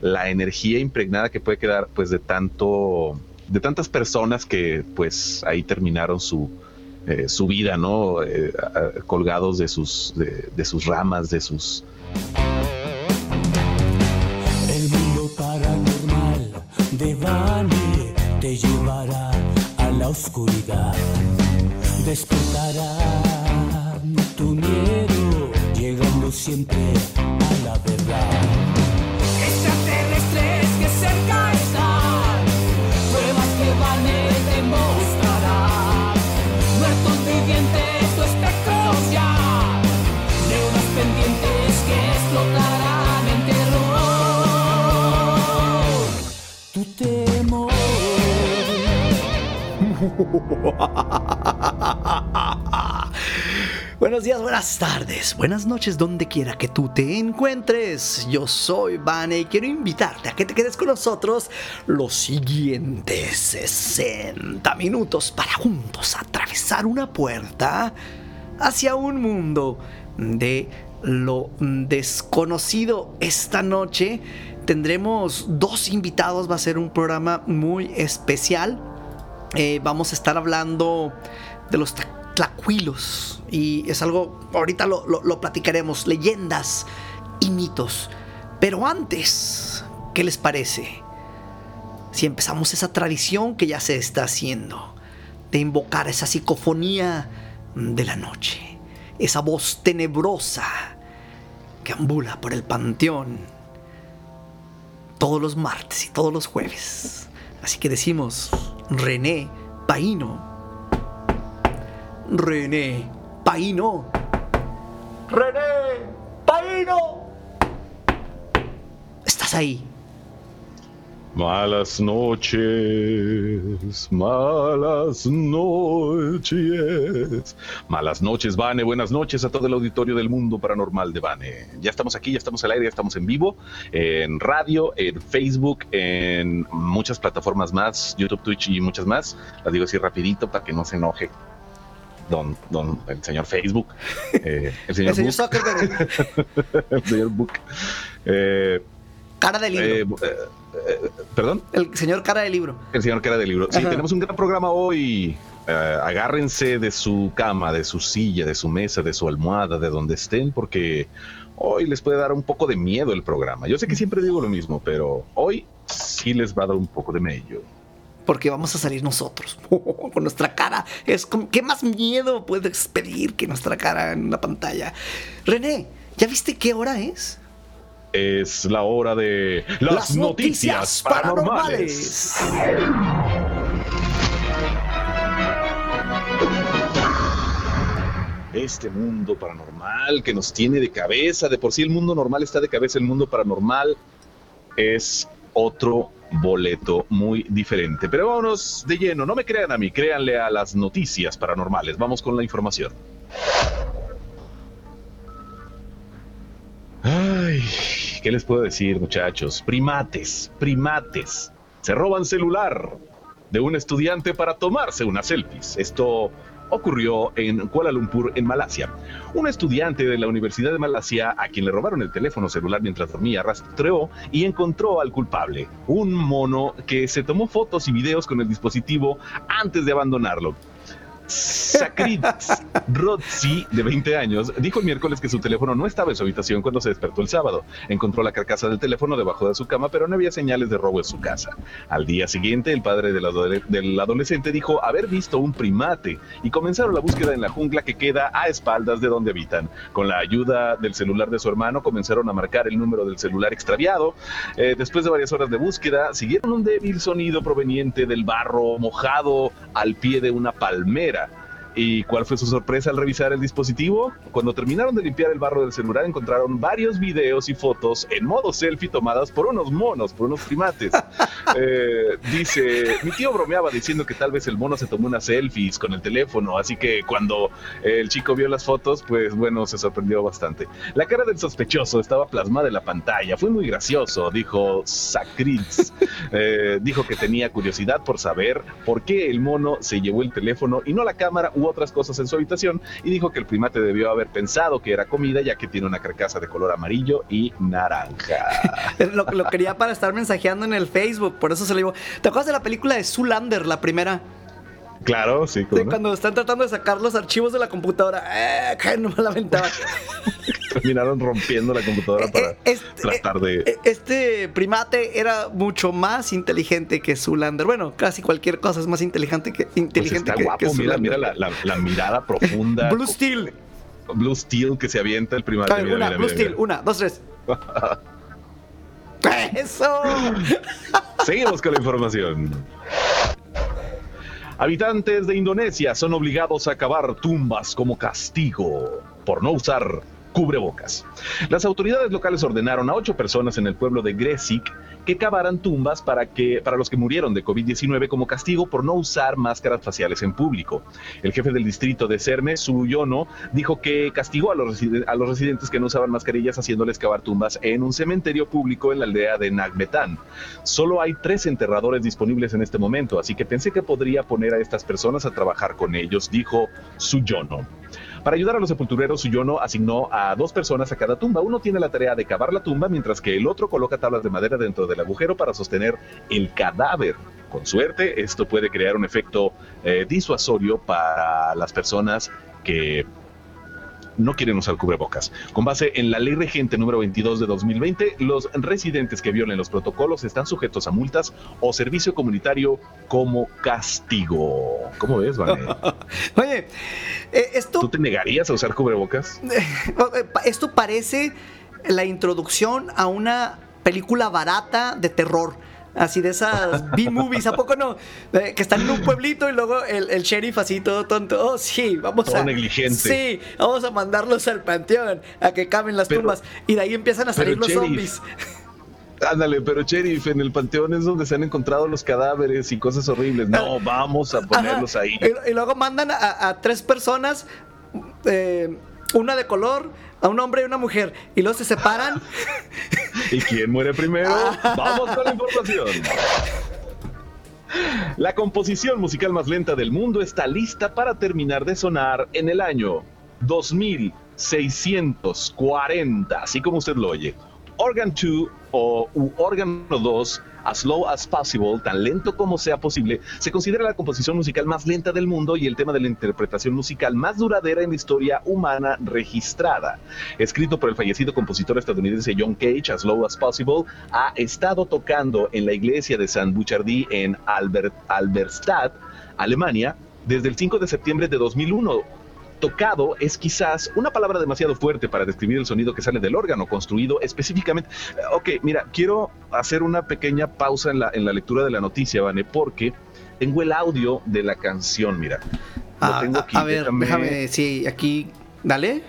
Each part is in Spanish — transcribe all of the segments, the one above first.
la energía impregnada que puede quedar pues de tanto de tantas personas que pues ahí terminaron su, eh, su vida, ¿no? Eh, colgados de sus, de, sus ramas, de sus... El mundo paranormal de Bani te llevará a la oscuridad, despertará tu miedo, llegando siempre a la verdad. Buenos días, buenas tardes, buenas noches, donde quiera que tú te encuentres. Yo soy Vane y quiero invitarte a que te quedes con nosotros los siguientes 60 minutos para juntos atravesar una puerta hacia un mundo de lo desconocido. Esta noche tendremos dos invitados, va a ser un programa muy especial. Eh, vamos a estar hablando de los tlacuilos y es algo, ahorita lo, lo platicaremos, leyendas y mitos. Pero antes, ¿qué les parece? Si empezamos esa tradición que ya se está haciendo, de invocar esa psicofonía de la noche, esa voz tenebrosa que ambula por el panteón todos los martes y todos los jueves. Así que decimos, René Paino. René Paino. René Paino. ¿Estás ahí? Malas noches, malas noches. Malas noches, Vane. Buenas noches a todo el auditorio del mundo paranormal de Vane. Ya estamos aquí, ya estamos al aire, ya estamos en vivo, en radio, en Facebook, en muchas plataformas más, YouTube, Twitch y muchas más. Las digo así rapidito para que no se enoje don, don el señor Facebook, eh, el señor, el señor el señor Book. Eh, Cara de libro. Eh, eh, ¿Perdón? El señor cara de libro. El señor cara de libro. Sí, tenemos un gran programa hoy. Eh, agárrense de su cama, de su silla, de su mesa, de su almohada, de donde estén, porque hoy les puede dar un poco de miedo el programa. Yo sé que siempre digo lo mismo, pero hoy sí les va a dar un poco de miedo. Porque vamos a salir nosotros con nuestra cara. Es ¿Qué más miedo puedes pedir que nuestra cara en la pantalla? René, ¿ya viste qué hora es? Es la hora de las, noticias, paranormales. Este mundo paranormal que nos tiene de cabeza, de por sí el mundo normal está de cabeza, el mundo paranormal es otro boleto muy diferente. Pero vámonos de lleno, no me crean a mí, créanle a las noticias paranormales. Vamos con la información. Ay, ¿qué les puedo decir, muchachos? Primates, primates. Se roban celular de un estudiante para tomarse unas selfies. Esto ocurrió en Kuala Lumpur, en Malasia. Un estudiante de la Universidad de Malasia, a quien le robaron el teléfono celular mientras dormía, rastreó y encontró al culpable, un mono que se tomó fotos y videos con el dispositivo antes de abandonarlo. Sakrit Rodzi, de 20 años, dijo el miércoles que su teléfono no estaba en su habitación cuando se despertó el sábado. Encontró la carcasa del teléfono debajo de su cama, pero no había señales de robo en su casa. Al día siguiente, el padre del, adolescente dijo haber visto un primate y comenzaron la búsqueda en la jungla que queda a espaldas de donde habitan. Con la ayuda del celular de su hermano, comenzaron a marcar el número del celular extraviado. Eh, después de varias horas de búsqueda, siguieron un débil sonido proveniente del barro mojado al pie de una palmera ¿Y cuál fue su sorpresa al revisar el dispositivo? Cuando terminaron de limpiar el barro del celular encontraron varios videos y fotos en modo selfie tomadas por unos monos, por unos primates. Eh, dice, mi tío bromeaba diciendo que tal vez el mono se tomó unas selfies con el teléfono, así que cuando el chico vio las fotos, pues bueno, se sorprendió bastante. La cara del sospechoso estaba plasmada en la pantalla, fue muy gracioso, dijo Sakritz. Eh, dijo que tenía curiosidad por saber por qué el mono se llevó el teléfono y no la cámara u otras cosas en su habitación y dijo que el primate debió haber pensado que era comida ya que tiene una carcasa de color amarillo y naranja. lo, quería para estar mensajeando en el Facebook, por eso se lo digo. ¿Te acuerdas de la película de Zoolander, la primera? Claro, sí. Sí, cuando están tratando de sacar los archivos de la computadora, eh, que no me lamentaba. Terminaron rompiendo la computadora Eh, para eh, este, tratar de. eh, Este primate era mucho más inteligente que Zoolander. Bueno, casi cualquier cosa es más inteligente que Pues inteligente está que, guapo, que mira, mira la, la- la mirada profunda. Blue Steel. Blue Steel que se avienta el primate. A ver, mira, una, mira, Blue Steel, una, dos, tres. ¡Eso! Seguimos con la información. Habitantes de Indonesia son obligados a cavar tumbas como castigo por no usar cubrebocas. Las autoridades locales ordenaron a ocho personas en el pueblo de Gresik que cavaran tumbas para, que, para los que murieron de COVID-19 como castigo por no usar máscaras faciales en público. El jefe del distrito de Cerme, Suyono, dijo que castigó a los, a los residentes que no usaban mascarillas haciéndoles cavar tumbas en un cementerio público en la aldea de Nagmetan. Solo hay tres enterradores disponibles en este momento, así que pensé que podría poner a estas personas a trabajar con ellos, dijo Suyono. Para ayudar a los sepultureros, Suyono asignó a dos personas a cada tumba. Uno tiene la tarea de cavar la tumba, mientras que el otro coloca tablas de madera dentro del agujero para sostener el cadáver. Con suerte, esto puede crear un efecto eh, disuasorio para las personas que no quieren usar cubrebocas. Con base en la ley regente número 22 de 2020, los residentes que violen los protocolos están sujetos a multas o servicio comunitario como castigo. ¿Cómo ves, Vane? Oye, eh, esto, ¿Tú te negarías a usar cubrebocas? eh, esto parece la introducción a una película barata de terror. Así de esas B-movies, ¿a poco no? Eh, que están en un pueblito y luego el, el sheriff así todo tonto. Oh, sí, vamos Todo a. negligente. Sí, vamos a mandarlos al panteón a que caben las Pero- tumbas. Y de ahí empiezan a salir los sheriff, zombies. Ándale, pero sheriff, en el panteón es donde se han encontrado los cadáveres y cosas horribles. No, vamos a ponerlos Ajá. ahí. Y, y luego mandan a, a tres personas, eh, una de color, a un hombre y una mujer, y luego se separan. ¿Y quién muere primero? Vamos con la información. La composición musical más lenta del mundo está lista para terminar de sonar en el año 2640, así como usted lo oye. Organ 2 o u Órgano 2, As Slow as Possible, tan lento como sea posible, se considera la composición musical más lenta del mundo y el tema de la interpretación musical más duradera en la historia humana registrada. Escrito por el fallecido compositor estadounidense John Cage, As Low as Possible, ha estado tocando en la iglesia de San Bouchardí en Albert, Alberstadt, Alemania, desde el 5 de septiembre de 2001 tocado es quizás una palabra demasiado fuerte para describir el sonido que sale del órgano, construido específicamente. Eh, Ok, mira, quiero hacer una pequeña pausa en la, en la lectura de la noticia, Vane, porque tengo el audio de la canción, mira. Lo Ah, tengo a, aquí, a ver, déjame- déjame, sí, aquí. Dale.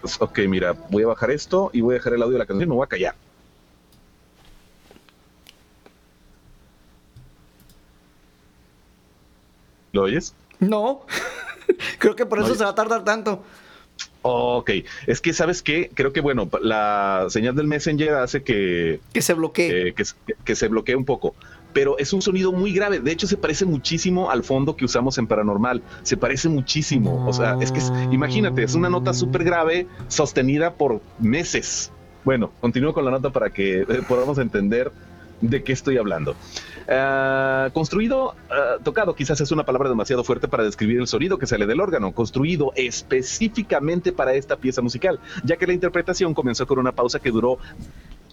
Pues, Ok, mira, voy a bajar esto y voy a dejar el audio de la canción y me voy a callar. ¿Lo oyes? No. Creo que por eso No, se va a tardar tanto. Ok, es que sabes qué, creo que bueno, la señal del Messenger hace que, Que se bloquee. eh, que, se bloquee un poco, pero es un sonido muy grave, de hecho se parece muchísimo al fondo que usamos en Paranormal, se parece muchísimo, o sea, es que es- imagínate, es una nota súper grave sostenida por meses. Bueno, continúo con la nota para que eh, podamos entender de qué estoy hablando. Ah, construido, ah, tocado, quizás es una palabra demasiado fuerte para describir el sonido que sale del órgano, construido específicamente para esta pieza musical, ya que la interpretación comenzó con una pausa que duró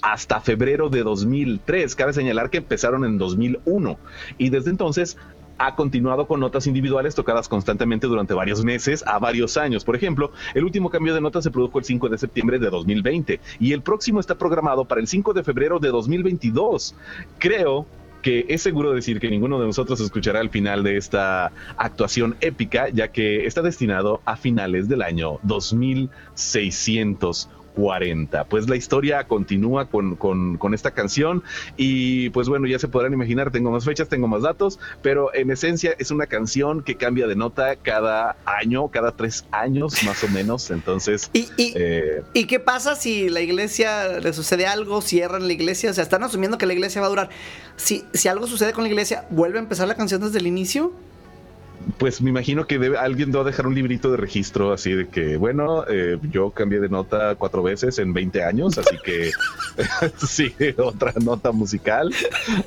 hasta febrero de 2003. Cabe señalar que empezaron en 2001 y desde entonces ha continuado con notas individuales tocadas constantemente durante varios meses a varios años. Por ejemplo, el último cambio de notas se produjo el 5 de septiembre de 2020 y el próximo está programado para el 5 de febrero de 2022. Creo que es seguro decir que ninguno de nosotros escuchará el final de esta actuación épica, ya que está destinado a finales del año 2640. Pues la historia continúa con, con, con esta canción y pues bueno, ya se podrán imaginar, tengo más fechas, tengo más datos, pero en esencia es una canción que cambia de nota cada año, cada tres años más o menos, entonces... ¿Y, y, eh, ¿Y qué pasa si la iglesia le sucede algo, cierran la iglesia? O sea, están asumiendo que la iglesia va a durar. Si, si algo sucede con la iglesia, ¿vuelve a empezar la canción desde el inicio? Pues me imagino que debe, alguien debe dejar un librito de registro así de que, bueno, eh, yo cambié de nota cuatro veces en 20 años, así que sí, otra nota musical,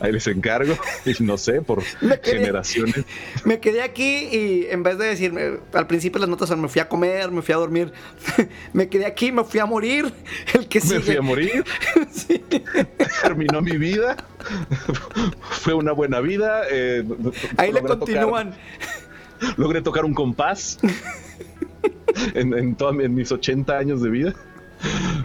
ahí les encargo, y no sé, por generaciones. Me quedé aquí y en vez de decirme, al principio las notas son me fui a comer, me fui a dormir, me quedé aquí, me fui a morir, el que Me fui a morir, terminó mi vida, fue una buena vida. Eh, ahí le continúan logré tocar un compás en, en, mis 80 años de vida.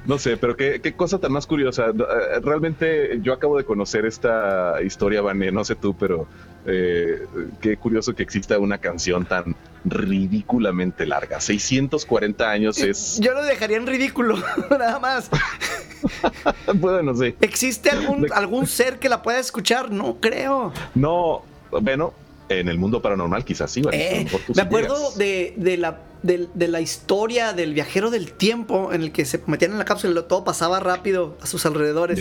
No sé, pero qué, cosa tan más curiosa. Eh, realmente yo acabo de conocer esta historia, Vané, no sé tú, pero eh, qué curioso que exista una canción tan ridículamente larga. 640 años es... Yo lo dejaría en ridículo, nada más. bueno, no sé. ¿Existe algún, algún ser que la pueda escuchar? No creo. No, bueno, en el mundo paranormal quizás sí. Eh, me acuerdo de, la, de, la historia del viajero del tiempo en el que se metían en la cápsula y todo pasaba rápido a sus alrededores.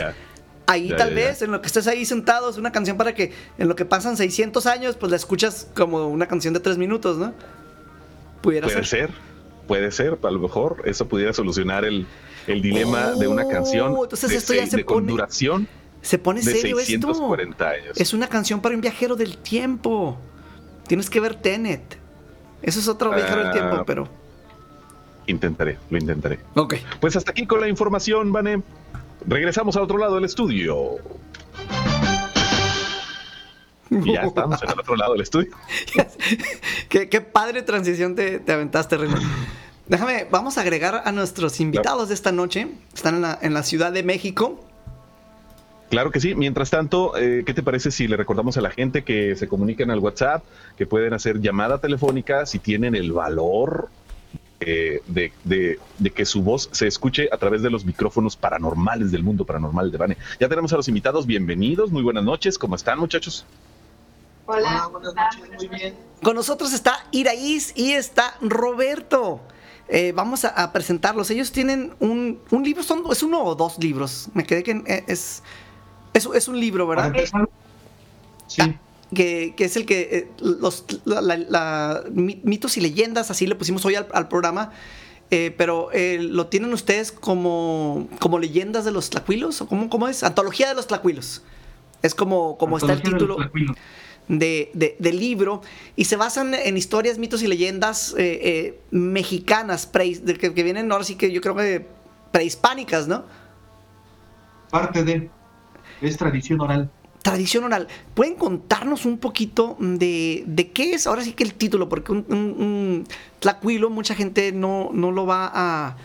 Ahí tal vez, en lo que estés ahí sentado, es una canción para que en lo que pasan 600 años, pues la escuchas como una canción de 3 minutos, ¿no? Pudiera puede ser. puede ser, a lo mejor eso pudiera solucionar el, dilema de una canción oh, entonces esto ya se con duración se pone serio 640 esto. Es una canción para un viajero del tiempo. Tienes que ver Tenet. Eso es otro viajero del tiempo, ah, pero. Intentaré, lo intentaré. Ok. Pues hasta aquí con la información, Vane. Regresamos al otro lado del estudio. Y ya estamos en el otro lado del estudio. qué, padre transición te, aventaste, René. Déjame, vamos a agregar a nuestros invitados de esta noche. Están en la, en la Ciudad de México. Claro que sí. Mientras tanto, eh, ¿qué te parece si le recordamos a la gente que se comuniquen al WhatsApp, que pueden hacer llamada telefónica si tienen el valor eh, de, que su voz se escuche a través de los micrófonos paranormales del mundo paranormal de Bane? Ya tenemos a los invitados. Bienvenidos. Muy buenas noches. ¿Cómo están, muchachos? Hola, buenas noches. Muy bien. Con nosotros está Iraís y está Roberto. Eh, vamos a, presentarlos. Ellos tienen un, un libro, son, es uno o dos libros. Me quedé que es es, un libro, ¿verdad? Sí. Ah, que, es el que eh, los mitos y leyendas, así le pusimos hoy al, programa. Eh, pero eh, lo tienen ustedes como, como leyendas de los tlacuilos, o cómo, cómo es? Antología de los tlacuilos. Es como, como está el título de, del libro. Y se basan en historias, mitos y leyendas mexicanas, que, que, vienen ahora sí que yo creo que prehispánicas, ¿no? Parte de. Es tradición oral. Tradición oral. ¿Pueden contarnos un poquito de, qué es ahora sí que el título? Porque un, tlacuilo mucha gente no, no lo va a,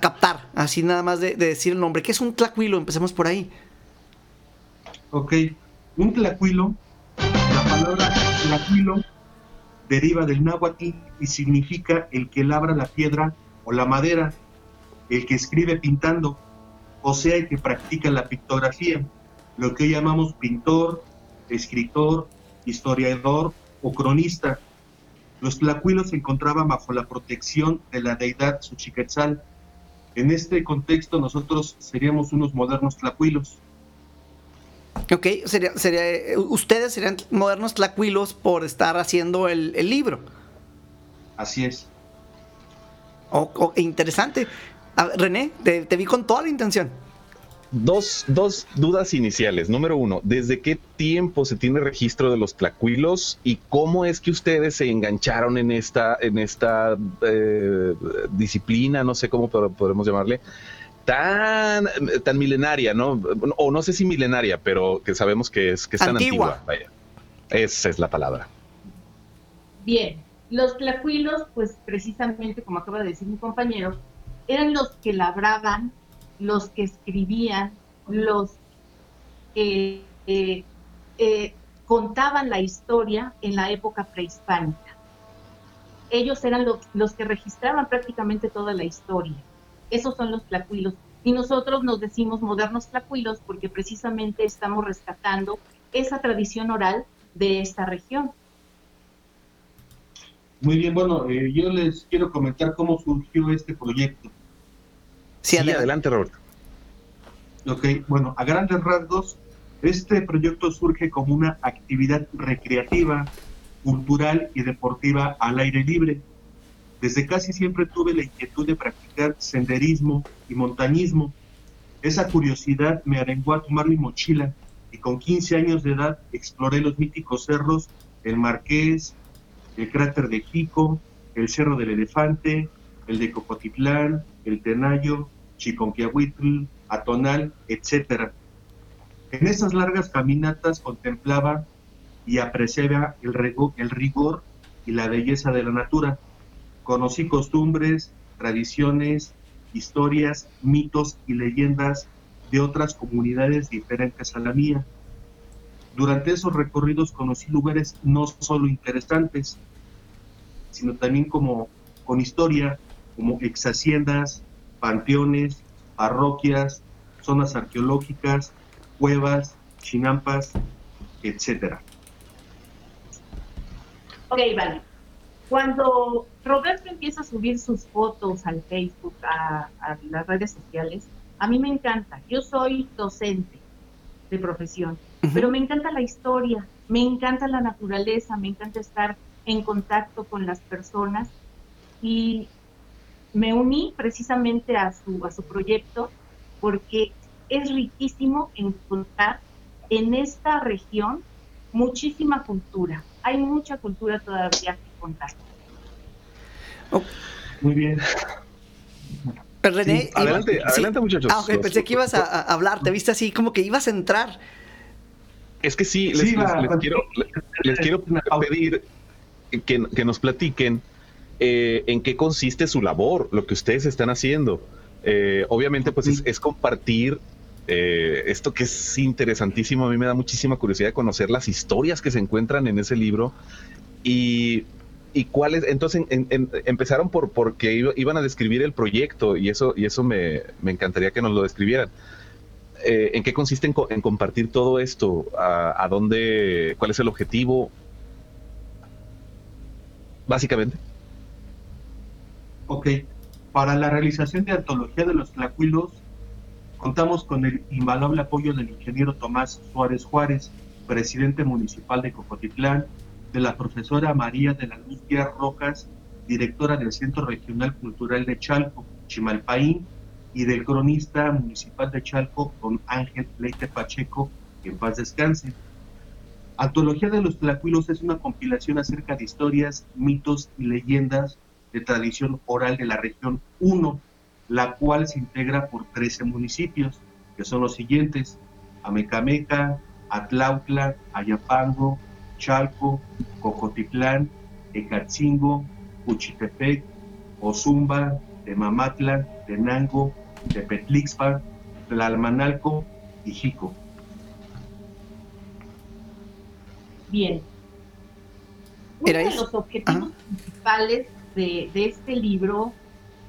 captar, así nada más de, decir el nombre. ¿Qué es un tlacuilo? Empecemos por ahí. Ok, un tlacuilo, la palabra tlacuilo deriva del náhuatl y significa el que labra la piedra o la madera, el que escribe pintando, o sea, el que practica la pictografía lo que hoy llamamos pintor, escritor, historiador o cronista. Los tlacuilos se encontraban bajo la protección de la deidad Xochiquetzal. En este contexto nosotros seríamos unos modernos tlacuilos. Ok, sería, sería, ustedes serían modernos tlacuilos por estar haciendo el, libro. Así es. interesante. René, te vi con toda la intención. Dos, dos, dudas iniciales. Número uno, ¿desde qué tiempo se tiene registro de los tlacuilos y cómo es que ustedes se engancharon en esta, en esta eh, disciplina, no sé cómo podemos llamarle, tan, tan milenaria, ¿no? O no sé si milenaria, pero que sabemos que es, que es tan antigua. Vaya. Esa es la palabra. Bien, los tlacuilos, pues precisamente, como acaba de decir mi compañero, eran los que labraban los que escribían, los que eh, eh, contaban la historia en la época prehispánica. Ellos eran los, los que registraban prácticamente toda la historia. Esos son los tlacuilos. Y nosotros nos decimos modernos tlacuilos porque precisamente estamos rescatando esa tradición oral de esta región. Muy bien, bueno, eh, yo les quiero comentar cómo surgió este proyecto. Sí, adelante, Roberto. Ok, bueno, a grandes rasgos, este proyecto surge como una actividad recreativa cultural y deportiva al aire libre. Desde casi siempre tuve la inquietud de practicar senderismo y montañismo. Esa curiosidad me arengó a tomar mi mochila y con 15 años de edad exploré los míticos cerros, el Marqués, el cráter de Jico, el Cerro del Elefante, el de Cocotitlán, el Tenayo, Chiconquiahuitl, Atonal, etc. En esas largas caminatas contemplaba y apreciaba el, el rigor y la belleza de la natura. Conocí costumbres, tradiciones, historias, mitos y leyendas de otras comunidades diferentes a la mía. Durante esos recorridos conocí lugares no solo interesantes, sino también como con historia, como ex haciendas, panteones, parroquias, zonas arqueológicas, cuevas, chinampas, etcétera. Ok, vale. Cuando Roberto empieza a subir sus fotos al Facebook, a, las redes sociales, a mí me encanta. Yo soy docente de profesión, pero me encanta la historia, me encanta la naturaleza, me encanta estar en contacto con las personas y me uní precisamente a su, a su proyecto porque es riquísimo encontrar en esta región muchísima cultura. Hay mucha cultura todavía que contar. Oh. Muy bien. René, adelante, adelante muchachos. Ah, pensé que ibas a, hablar, te viste así como que ibas a entrar. Es que sí, les, quiero, les, quiero pedir que, que nos platiquen eh, en qué consiste su labor, lo que ustedes están haciendo. Eh, obviamente, pues es, compartir eh, esto que es interesantísimo. A mí me da muchísima curiosidad de conocer las historias que se encuentran en ese libro y y cuáles, entonces empezaron por porque iban a describir el proyecto y eso, y eso me, encantaría que nos lo describieran. Eh, ¿En qué consiste en, compartir todo esto? ¿A, dónde, cuál es el objetivo? Básicamente. Ok, para la realización de Antología de los Tlacuilos, contamos con el invaluable apoyo del ingeniero Tomás Suárez Juárez, presidente municipal de Cocotitlán, de la profesora María de la Luz Rojas, directora del Centro Regional Cultural de Chalco, Chimalpaín, y del cronista municipal de Chalco, don Ángel Leite Pacheco, que en paz descanse. Antología de los Tlacuilos es una compilación acerca de historias, mitos y leyendas de tradición oral de la región 1, la cual se integra por 13 municipios, que son los siguientes: Amecameca, Atlautla, Ayapango, Chalco, Cocotitlán, Ecatzingo, Cuchitepec, Ozumba, Temamatla, Tenango, Tepetlixpa, Tlalmanalco y Jico. Bien. Uno de los objetivos principales de, este libro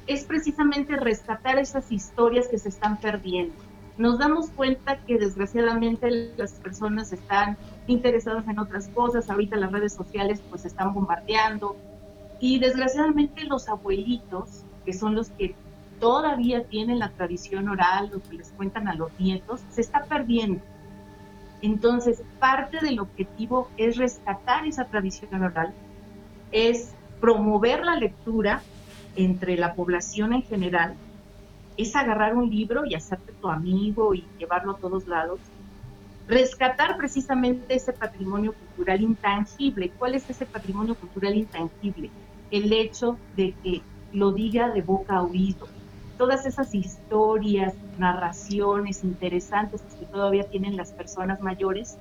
es precisamente rescatar esas historias que se están perdiendo nos damos cuenta que desgraciadamente las personas están interesadas en otras cosas, ahorita las redes sociales pues están bombardeando y desgraciadamente los abuelitos, que son los que todavía tienen la tradición oral, lo que les cuentan a los nietos, se está perdiendo. Entonces, parte del objetivo es rescatar esa tradición oral, es promover la lectura entre la población en general es agarrar un libro y hacerte tu amigo y llevarlo a todos lados. Rescatar precisamente ese patrimonio cultural intangible. ¿Cuál es ese patrimonio cultural intangible? El hecho de que lo diga de boca a oído. Todas esas historias, narraciones interesantes que todavía tienen las personas mayores,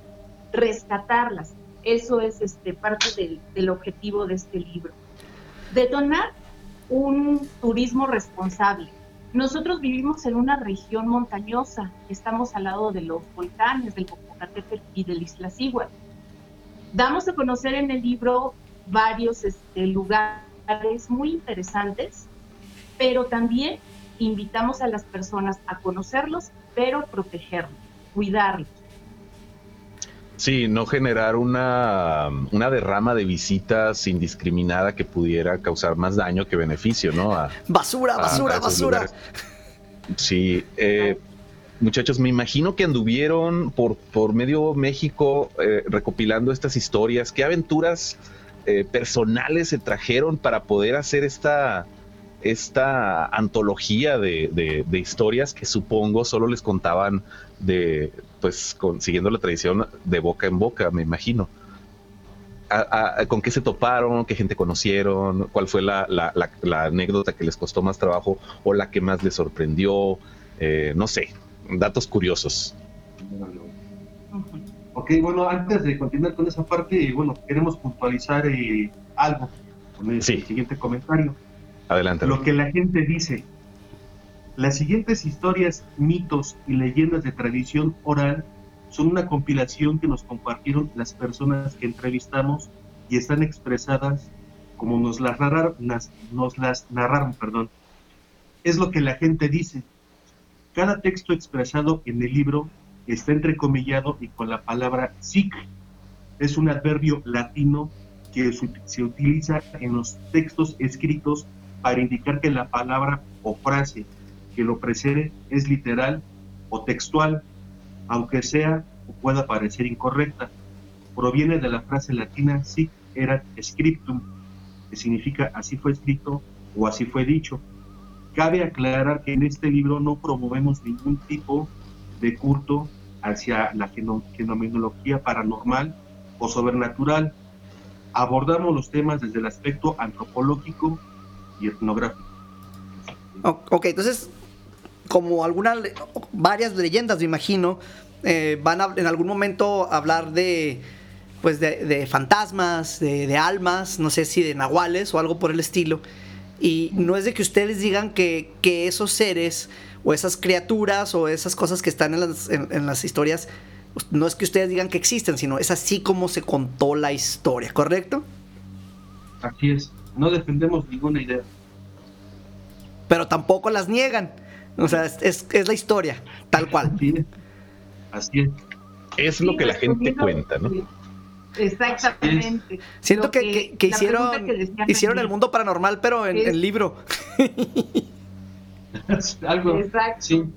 rescatarlas. Eso es este, parte del, del objetivo de este libro. Detonar un turismo responsable nosotros vivimos en una región montañosa, estamos al lado de los volcanes, del Popocatépetl y del Iztaccíhuatl. Damos a conocer en el libro varios este, lugares muy interesantes, pero también invitamos a las personas a conocerlos, pero protegerlos, cuidarlos. Sí, no generar una, una, derrama de visitas indiscriminada que pudiera causar más daño que beneficio, ¿no? basura, basura, basura. Sí, eh, muchachos, me imagino que anduvieron por, por medio México eh, recopilando estas historias. ¿Qué aventuras eh, personales se trajeron para poder hacer esta, esta antología de, historias que supongo solo les contaban de, pues, siguiendo la tradición de boca en boca, me imagino. ¿Con qué se toparon? ¿Qué gente conocieron? ¿Cuál fue la, anécdota que les costó más trabajo o la que más les sorprendió? Eh, no sé, datos curiosos. Ok, bueno, antes de continuar con esa parte, bueno, queremos puntualizar eh, algo con el siguiente comentario. Adelante. Lo que la gente dice. Las siguientes historias, mitos y leyendas de tradición oral son una compilación que nos compartieron las personas que entrevistamos y están expresadas como nos las narraron, nos las narraron, perdón. Es lo que la gente dice. Cada texto expresado en el libro está entrecomillado y con la palabra sic. Es un adverbio latino que se utiliza en los textos escritos para indicar que la palabra o frase que lo precede es literal o textual, aunque sea o pueda parecer incorrecta. Proviene de la frase latina sic erat scriptum, que significa así fue escrito o así fue dicho. Cabe aclarar que en este libro no promovemos ningún tipo de culto hacia la fenomenología paranormal o sobrenatural. Abordamos los temas desde el aspecto antropológico y etnográfico. Ok, entonces, como algunas, varias leyendas, me imagino, eh, van a, en algún momento hablar de, pues de, fantasmas, de, almas, no sé si de nahuales o algo por el estilo. Y no es de que ustedes digan que, que esos seres o esas criaturas o esas cosas que están en las, en, las historias, no es que ustedes digan que existen, sino es así como se contó la historia, ¿correcto? Así es, no defendemos ninguna idea. Pero tampoco las niegan. O sea, es, es, la historia, tal cual. Así es. es. lo que la gente cuenta, ¿no? Exactamente. Siento que, que, hicieron, hicieron el mundo paranormal, pero en el libro. Algo. Exacto.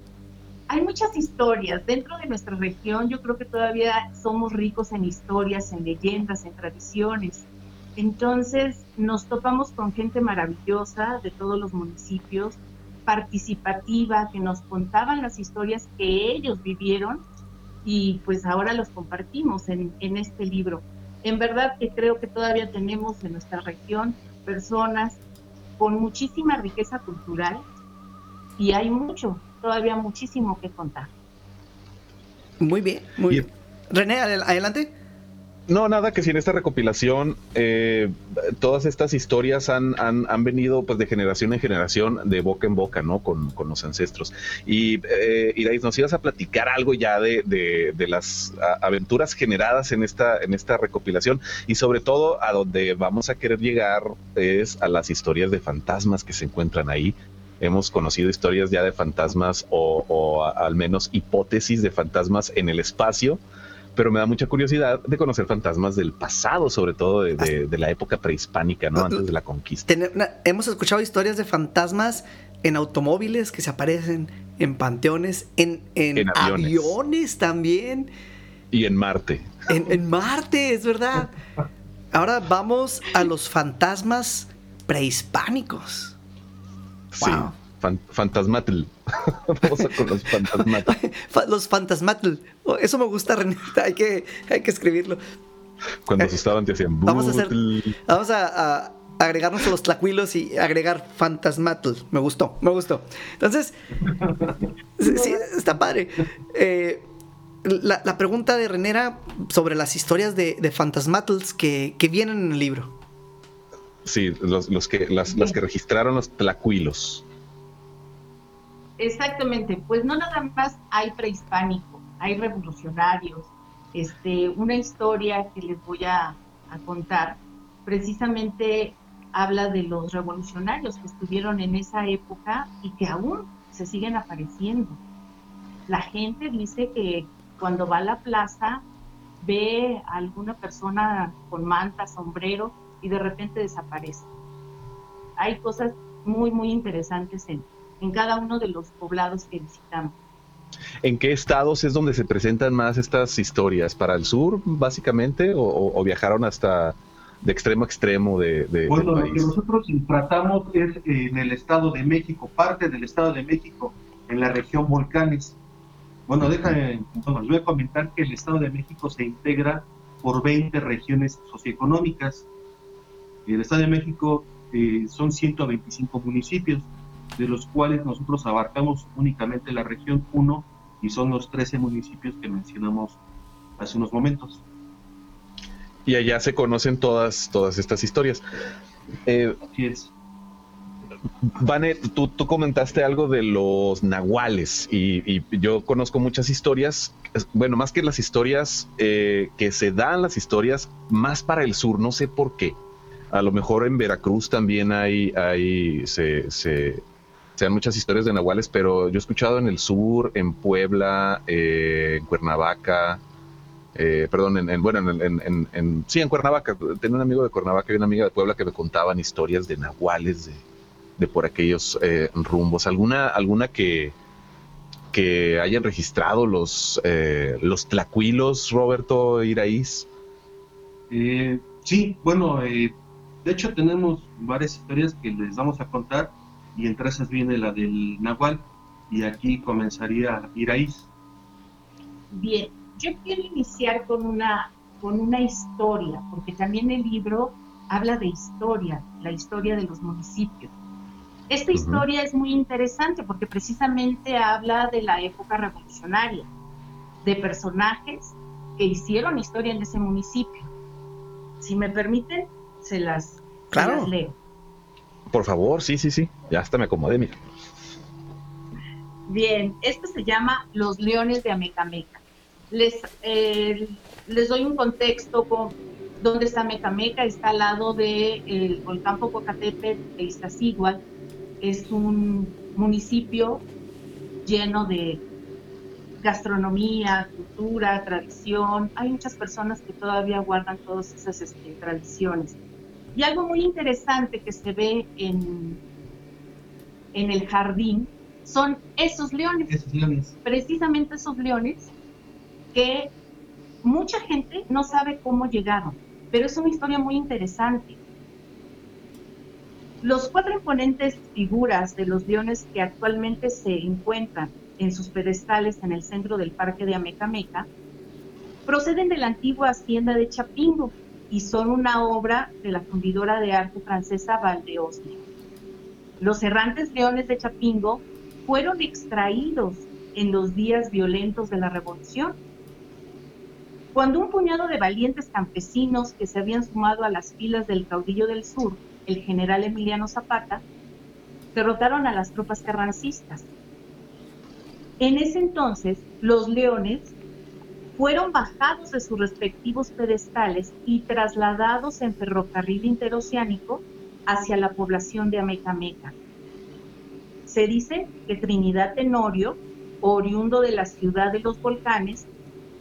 Hay muchas historias. Dentro de nuestra región yo creo que todavía somos ricos en historias, en leyendas, en tradiciones. Entonces nos topamos con gente maravillosa de todos los municipios, participativa, que nos contaban las historias que ellos vivieron y pues ahora los compartimos en, en este libro. En verdad que creo que todavía tenemos en nuestra región personas con muchísima riqueza cultural, y hay mucho, todavía muchísimo que contar. Muy bien, muy bien. René, adelante. No, nada, que si en esta recopilación eh, todas estas historias han, han, venido pues de generación en generación, de boca en boca, ¿no? Con, los ancestros. Y eh, Irais, nos ibas a platicar algo ya de, de, las aventuras generadas en esta, en esta recopilación y sobre todo a donde vamos a querer llegar es a las historias de fantasmas que se encuentran ahí, hemos conocido historias ya de fantasmas o, al menos hipótesis de fantasmas en el espacio, pero me da mucha curiosidad de conocer fantasmas del pasado, sobre todo de, la época prehispánica, ¿no? Antes de la conquista. hemos escuchado historias de fantasmas en automóviles que se aparecen, en panteones, en, aviones. también. Y en Marte. En, en Marte, es verdad. Ahora vamos a los fantasmas prehispánicos. Sí. fantasmatl. Vamos a con los fantasmatl. los fantasmatl. Oh, eso me gusta, René. Hay que, hay que escribirlo. Cuando se estaban te hacían. Vamos a hacer. Vamos a, agregarnos a los tlacuilos y agregar fantasmatl. Me gustó, me gustó. Entonces, sí, está padre. Eh, la, pregunta de René era sobre las historias de, de fantasmatls que, que vienen en el libro. Sí, los, que, las, las, que registraron los tlacuilos. Exactamente, pues no nada más hay prehispánico, hay revolucionarios. Este, una historia que les voy a, contar precisamente habla de los revolucionarios que estuvieron en esa época y que aún se siguen apareciendo. La gente dice que cuando va a la plaza ve a alguna persona con manta, sombrero, y de repente desaparece. Hay cosas muy, muy interesantes en, en cada uno de los poblados que visitamos. ¿En qué estados es donde se presentan más estas historias? ¿Para el sur, básicamente? ¿O, viajaron hasta, de extremo a extremo de, de bueno, del lo que nosotros tratamos es eh, en el Estado de México, parte del Estado de México, en la región volcanes. Bueno, déjame, bueno, les voy a comentar que el Estado de México se integra por 20 regiones socioeconómicas. El Estado de México eh, son 125 municipios, de los cuales nosotros abarcamos únicamente la región 1 y son los 13 municipios que mencionamos hace unos momentos. Y allá se conocen todas, todas estas historias. Eh, Así es. Vane, tú, tú comentaste algo de los nahuales y, y yo conozco muchas historias, bueno, más que las historias eh, que se dan las historias más para el sur, no sé por qué. A lo mejor en Veracruz también hay, hay se, se, se dan muchas historias de nahuales, pero yo he escuchado en el sur, en Puebla, eh, en Cuernavaca, eh, perdón, en, en- bueno, en, en- en- sí, en Cuernavaca. Tenía un amigo de Cuernavaca y una amiga de Puebla que me contaban historias de nahuales de, de por aquellos eh, rumbos. ¿Alguna, alguna que, que hayan registrado los, eh, los tlacuilos, Roberto Iraíz? Eh, sí, bueno, eh, de hecho tenemos varias historias que les vamos a contar y entre esas viene la del Nahual y aquí comenzaría Iraíz. Bien, yo quiero iniciar con una, con una historia, porque también el libro habla de historia, la historia de los municipios. Esta historia es muy interesante porque precisamente habla de la época revolucionaria, de personajes que hicieron historia en ese municipio. Si me permiten, se las, se Claro. las leo. Por favor, sí, sí, sí. Ya hasta me acomodé, mira. Bien, esto se llama Los Leones de Amecameca. Les, eh, les doy un contexto con dónde está Amecameca. Está al lado del volcán Popocatépetl de Iztaccíhuatl. Es un municipio lleno de gastronomía, cultura, tradición. Hay muchas personas que todavía guardan todas esas este, tradiciones. Y algo muy interesante que se ve en, en el jardín son esos leones Esos leones. precisamente esos leones que mucha gente no sabe cómo llegaron, pero es una historia muy interesante. Los cuatro imponentes figuras de los leones que actualmente se encuentran en sus pedestales en el centro del parque de Amecameca proceden de la antigua hacienda de Chapingo y son una obra de la fundidora de arte francesa Valdeosne. Los errantes leones de Chapingo fueron extraídos en los días violentos de la revolución. Cuando un puñado de valientes campesinos que se habían sumado a las filas del caudillo del sur, el general Emiliano Zapata, derrotaron a las tropas carrancistas. En ese entonces, los leones fueron bajados de sus respectivos pedestales y trasladados en ferrocarril interoceánico hacia la población de Amecameca. Se dice que Trinidad Tenorio, oriundo de la ciudad de los volcanes,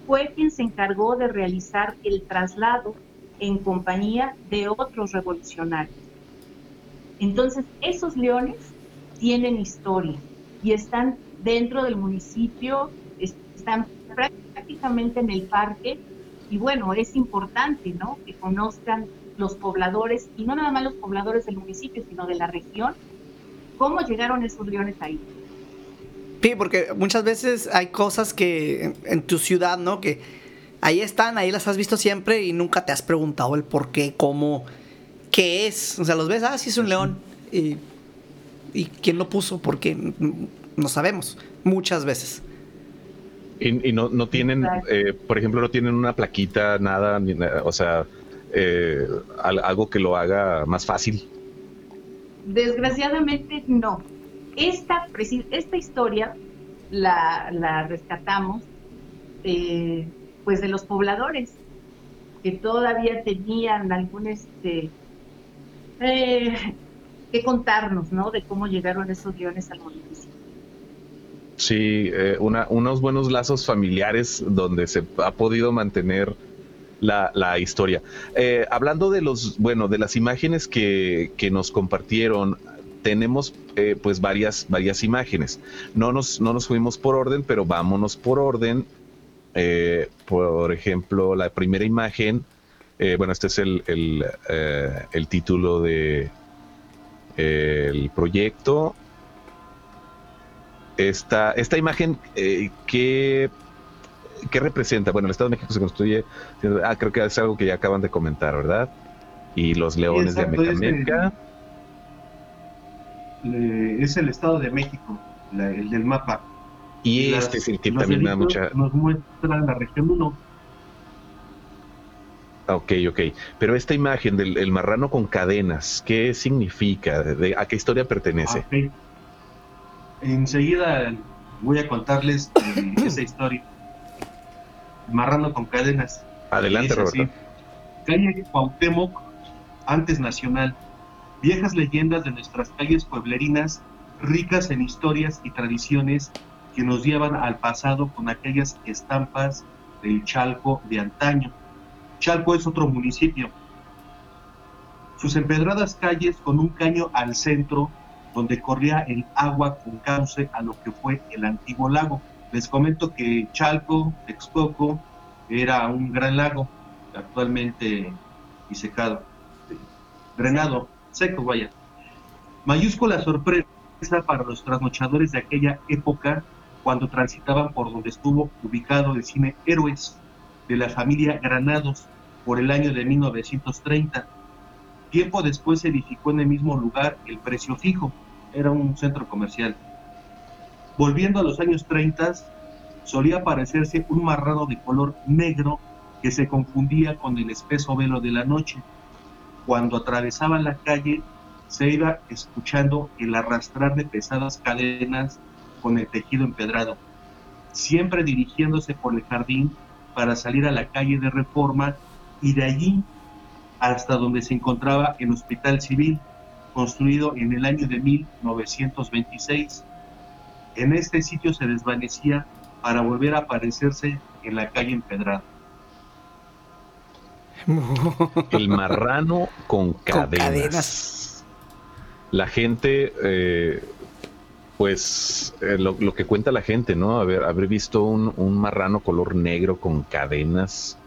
fue quien se encargó de realizar el traslado en compañía de otros revolucionarios. Entonces, esos leones tienen historia y están dentro del municipio, es- están prácticamente en el parque y bueno, es importante, ¿no? Que conozcan los pobladores y no nada más los pobladores del municipio, sino de la región, cómo llegaron esos leones ahí. Sí, porque muchas veces hay cosas que en, tu ciudad, ¿no? Que ahí están, ahí las has visto siempre y nunca te has preguntado el por qué, cómo, qué es. O sea, los ves, ah, sí es un león. Y, y quién lo puso, porque no sabemos, muchas veces. Y, y no, no tienen, eh, por ejemplo, no tienen una plaquita, nada, ni o sea, eh, al- algo que lo haga más fácil. Desgraciadamente no. Esta, esta historia la, la rescatamos eh, pues de los pobladores que todavía tenían algún este eh, que contarnos, ¿no? De cómo llegaron esos leones al municipio. Sí, eh, una- unos buenos lazos familiares donde se ha podido mantener la, historia. Eh, hablando de los, bueno, de las imágenes que, que nos compartieron, tenemos eh, pues varias, varias imágenes. No nos, no nos fuimos por orden, pero vámonos por orden. Eh, por ejemplo, la primera imagen Eh, bueno, este es el, el, el título de el proyecto. Esta, esta imagen eh, que ¿qué representa? Bueno, el Estado de México se construye, ah, creo que es algo que ya acaban de comentar, ¿verdad? Y los leones de América. Es, el Estado de México, el del mapa. Y, este es el que también me da mucha... Nos muestra la región 1. Ok, ok. Pero esta imagen del marrano con cadenas, ¿qué significa? ¿De, ¿A qué historia pertenece? Okay. Enseguida voy a contarles eh, esa historia. Marrano con cadenas. Adelante, Roberto. Calle Cuauhtémoc, antes nacional. Viejas leyendas de nuestras calles pueblerinas, ricas en historias y tradiciones que nos llevan al pasado con aquellas estampas del Chalco de antaño. Chalco es otro municipio. Sus empedradas calles con un caño al centro donde corría el agua con cauce a lo que fue el antiguo lago. Les comento que Chalco, Texcoco, era un gran lago, actualmente disecado, drenado, seco, vaya. Mayúscula sorpresa para los trasnochadores de aquella época cuando transitaban por donde estuvo ubicado el cine Héroes de la familia Granados por el año de 1930. Tiempo después se edificó en el mismo lugar el precio fijo, era un centro comercial. Volviendo a los años 30, solía aparecerse un marrano de color negro que se confundía con el espeso velo de la noche. Cuando atravesaban la calle, se iba escuchando el arrastrar de pesadas cadenas con el tejido empedrado, siempre dirigiéndose por el jardín para salir a la calle de Reforma y de allí hasta donde se encontraba el Hospital Civil, construido en el año de 1926. En este sitio se desvanecía para volver a aparecerse en la calle empedrada. El marrano con cadenas. La gente, eh, pues eh, lo, que cuenta la gente, ¿no? Haber, haber visto un, marrano color negro con cadenas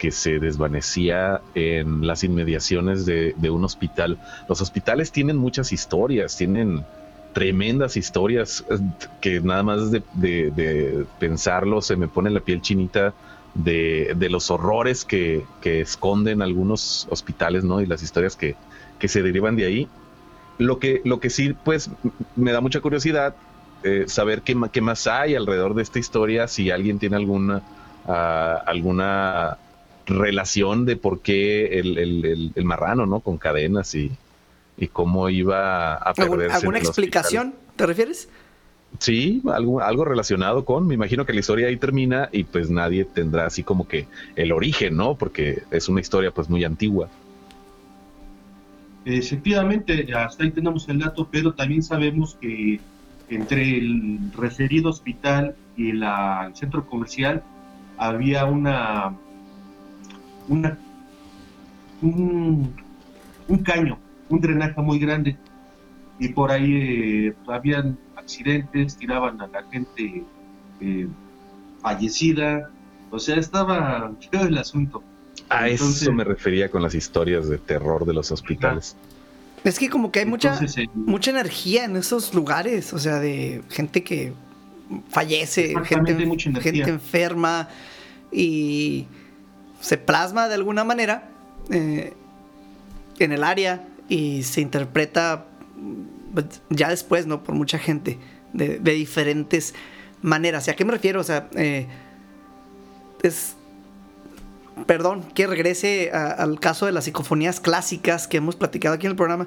que se desvanecía en las inmediaciones de, un hospital. Los hospitales tienen muchas historias, tienen tremendas historias eh, que nada más de, pensarlo se me pone la piel chinita de, los horrores que, esconden algunos hospitales, ¿no? Y las historias que, se derivan de ahí. Lo que, lo que sí, pues, me da mucha curiosidad eh, saber qué, qué, más hay alrededor de esta historia, si alguien tiene alguna, ah, alguna relación de por qué el, el marrano, ¿no? Con cadenas y, y cómo iba a perderse. ¿Alguna explicación te refieres? Sí, algo, algo relacionado con, me imagino que la historia ahí termina y pues nadie tendrá así como que el origen, ¿no? Porque es una historia pues muy antigua. Efectivamente, hasta ahí tenemos el dato, pero también sabemos que entre el referido hospital y el centro comercial había una, una un, un caño un drenaje muy grande y por ahí eh, habían accidentes, tiraban a la gente eh, fallecida, o sea, estaba feo el asunto. A eso me refería con las historias de terror de los hospitales. Es que como que hay mucha, eh, mucha energía en esos lugares, o sea, de gente que fallece, gente, gente enferma y se plasma de alguna manera en el área y se interpreta pues, ya después, ¿no? Por mucha gente, de, diferentes maneras. ¿Y a qué me refiero? O sea, eh, es... Perdón, que regrese al caso de las psicofonías clásicas que hemos platicado aquí en el programa.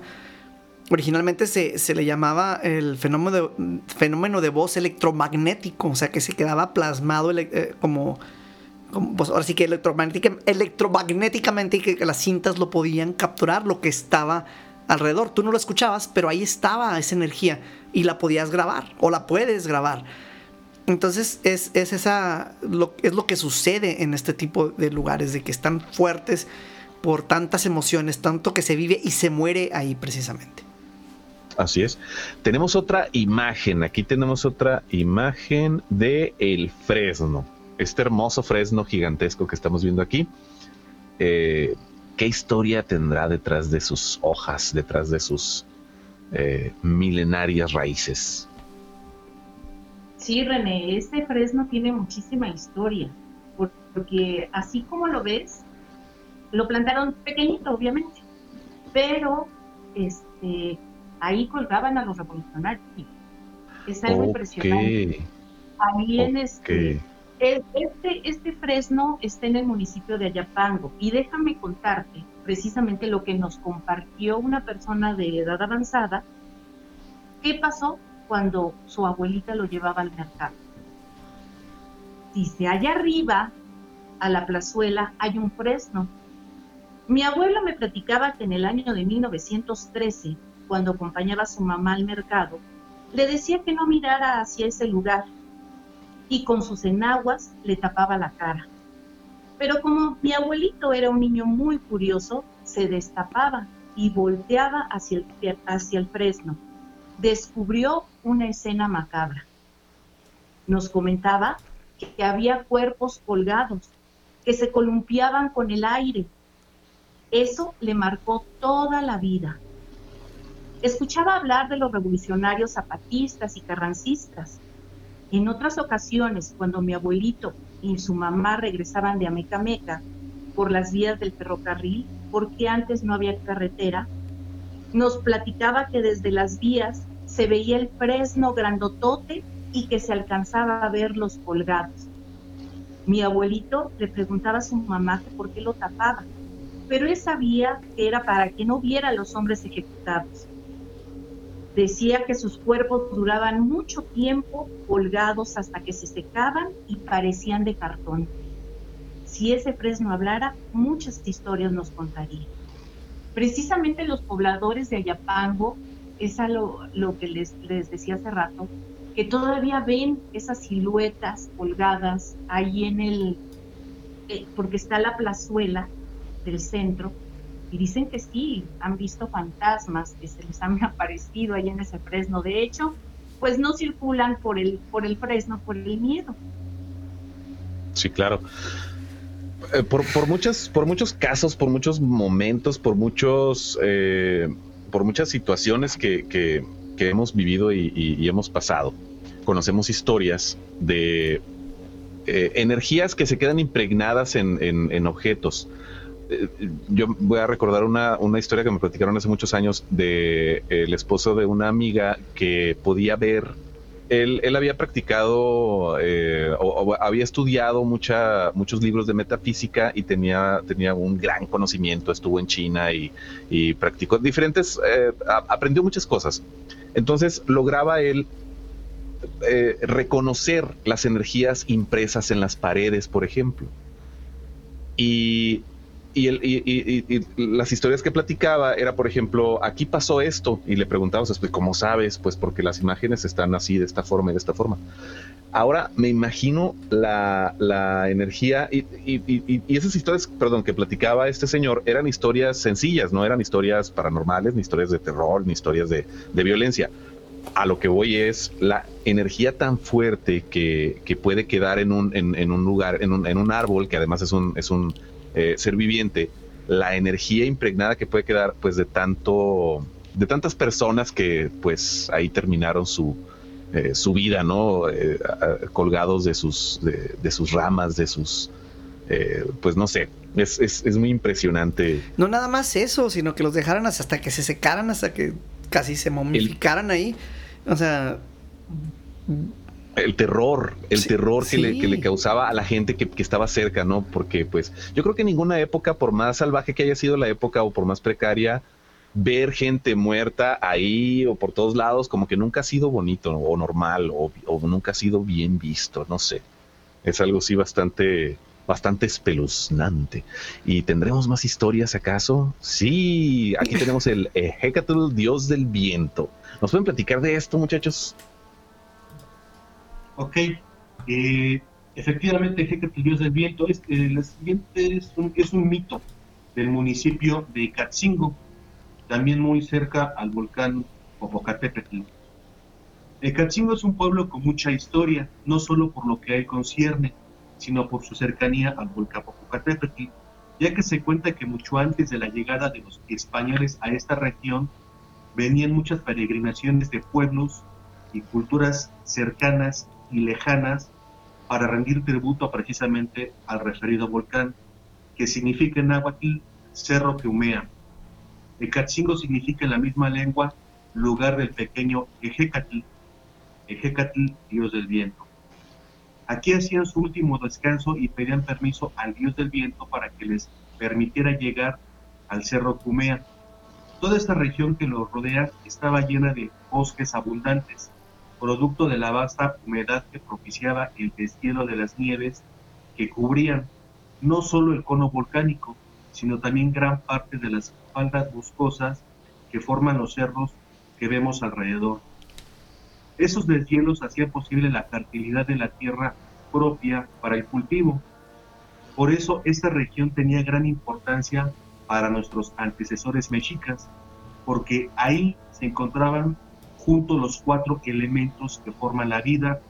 Originalmente se, le llamaba el fenómeno de, fenómeno de voz electromagnético, o sea que se quedaba plasmado eh, como, pues ahora sí que electromagnéticamente y que, las cintas lo podían capturar, lo que estaba alrededor. Tú no lo escuchabas, pero ahí estaba esa energía y la podías grabar o la puedes grabar. Entonces es, esa, lo, es lo que sucede en este tipo de lugares, de que están fuertes por tantas emociones, tanto que se vive y se muere ahí precisamente. Así es. Tenemos otra imagen, aquí tenemos otra imagen de el Fresno este hermoso fresno gigantesco que estamos viendo aquí. eh, ¿qué historia tendrá detrás de sus hojas, detrás de sus eh, milenarias raíces? Sí, René, este fresno tiene muchísima historia, porque así como lo ves, lo plantaron pequeñito, obviamente, pero este, ahí colgaban a los revolucionarios. Es algo impresionante. Ahí en este, este, este fresno está en el municipio de Ayapango y déjame contarte precisamente lo que nos compartió una persona de edad avanzada. ¿Qué pasó cuando su abuelita lo llevaba al mercado? Dice, allá arriba, a la plazuela, hay un fresno. Mi abuela me platicaba que en el año de 1913, cuando acompañaba a su mamá al mercado, le decía que no mirara hacia ese lugar y con sus enaguas le tapaba la cara. Pero como mi abuelito era un niño muy curioso, se destapaba y volteaba hacia el, hacia el fresno. Descubrió una escena macabra. Nos comentaba que había cuerpos colgados, que se columpiaban con el aire. Eso le marcó toda la vida. Escuchaba hablar de los revolucionarios zapatistas y carrancistas, en otras ocasiones, cuando mi abuelito y su mamá regresaban de Amecameca por las vías del ferrocarril, porque antes no había carretera, nos platicaba que desde las vías se veía el fresno grandotote y que se alcanzaba a ver los colgados. Mi abuelito le preguntaba a su mamá por qué lo tapaba, pero él sabía que era para que no viera a los hombres ejecutados. Decía que sus cuerpos duraban mucho tiempo colgados hasta que se secaban y parecían de cartón. Si ese fresno hablara, muchas historias nos contaría. Precisamente los pobladores de Ayapango, es a lo, que les, les decía hace rato, que todavía ven esas siluetas colgadas ahí en el, eh, porque está la plazuela del centro, y dicen que sí, han visto fantasmas que se les han aparecido ahí en ese fresno. De hecho, pues no circulan por el, por el fresno por el miedo. Sí, claro. Eh, por, por, muchas, por muchos casos, por muchos momentos, por muchos, eh, por muchas situaciones que, que, hemos vivido y, hemos pasado, conocemos historias de eh, energías que se quedan impregnadas en, en objetos yo voy a recordar una, historia que me platicaron hace muchos años de el esposo de una amiga que podía ver. Él, él había practicado eh, o, había estudiado mucha, muchos libros de metafísica y tenía, tenía un gran conocimiento. Estuvo en China y, practicó diferentes, eh, aprendió muchas cosas. Entonces lograba él reconocer las energías impresas en las paredes, por ejemplo. Y y, las historias que platicaba era, por ejemplo, aquí pasó esto y le preguntábamos, pues, ¿cómo sabes? Pues porque las imágenes están así, de esta forma y de esta forma. Ahora me imagino la, energía y, esas historias, perdón, que platicaba este señor eran historias sencillas, no eran historias paranormales, ni historias de terror, ni historias de, violencia. A lo que voy es la energía tan fuerte que, puede quedar en un, en, un lugar, en un, en un, árbol, que además es un, es un eh, ser viviente, la energía impregnada que puede quedar pues de tanto, de tantas personas que pues ahí terminaron su, eh, su vida, ¿no? Eh, colgados de sus, de, sus ramas, de sus, pues no sé, es, es, muy impresionante. No nada más eso, sino que los dejaran hasta que se secaran, hasta que casi se momificaran ahí. O sea, el terror, el terror que, le, causaba a la gente que, estaba cerca, ¿no? Porque pues yo creo que en ninguna época, por más salvaje que haya sido la época o por más precaria, ver gente muerta ahí o por todos lados como que nunca ha sido bonito o normal o, nunca ha sido bien visto, no sé. Es algo sí bastante, bastante espeluznante. ¿Y tendremos más historias acaso? Sí, aquí tenemos el Hecatl, dios del viento. ¿Nos pueden platicar de esto, muchachos? Ok, eh, efectivamente, Hecate, el dios del viento, es, eh, siguiente es un, es un mito del municipio de Catzingo, también muy cerca al volcán Popocatépetl. Catzingo es un pueblo con mucha historia, no solo por lo que hay concierne, sino por su cercanía al volcán Popocatépetl. ya que se cuenta que mucho antes de la llegada de los españoles a esta región, venían muchas peregrinaciones de pueblos y culturas cercanas y lejanas para rendir tributo precisamente al referido volcán, que significa en náhuatl cerro que humea. Ecatzingo significa en la misma lengua lugar del pequeño Ejecatl, Ejecatl, dios del viento. Aquí hacían su último descanso y pedían permiso al dios del viento para que les permitiera llegar al cerro Cumea. Toda esta región que lo rodea estaba llena de bosques abundantes, producto de la vasta humedad que propiciaba el destierro de las nieves que cubrían no solo el cono volcánico, sino también gran parte de las faldas boscosas que forman los cerros que vemos alrededor. Esos deshielos hacían posible la fertilidad de la tierra propia para el cultivo. Por eso esta región tenía gran importancia para nuestros antecesores mexicas, porque ahí se encontraban juntos los cuatro elementos que forman la vida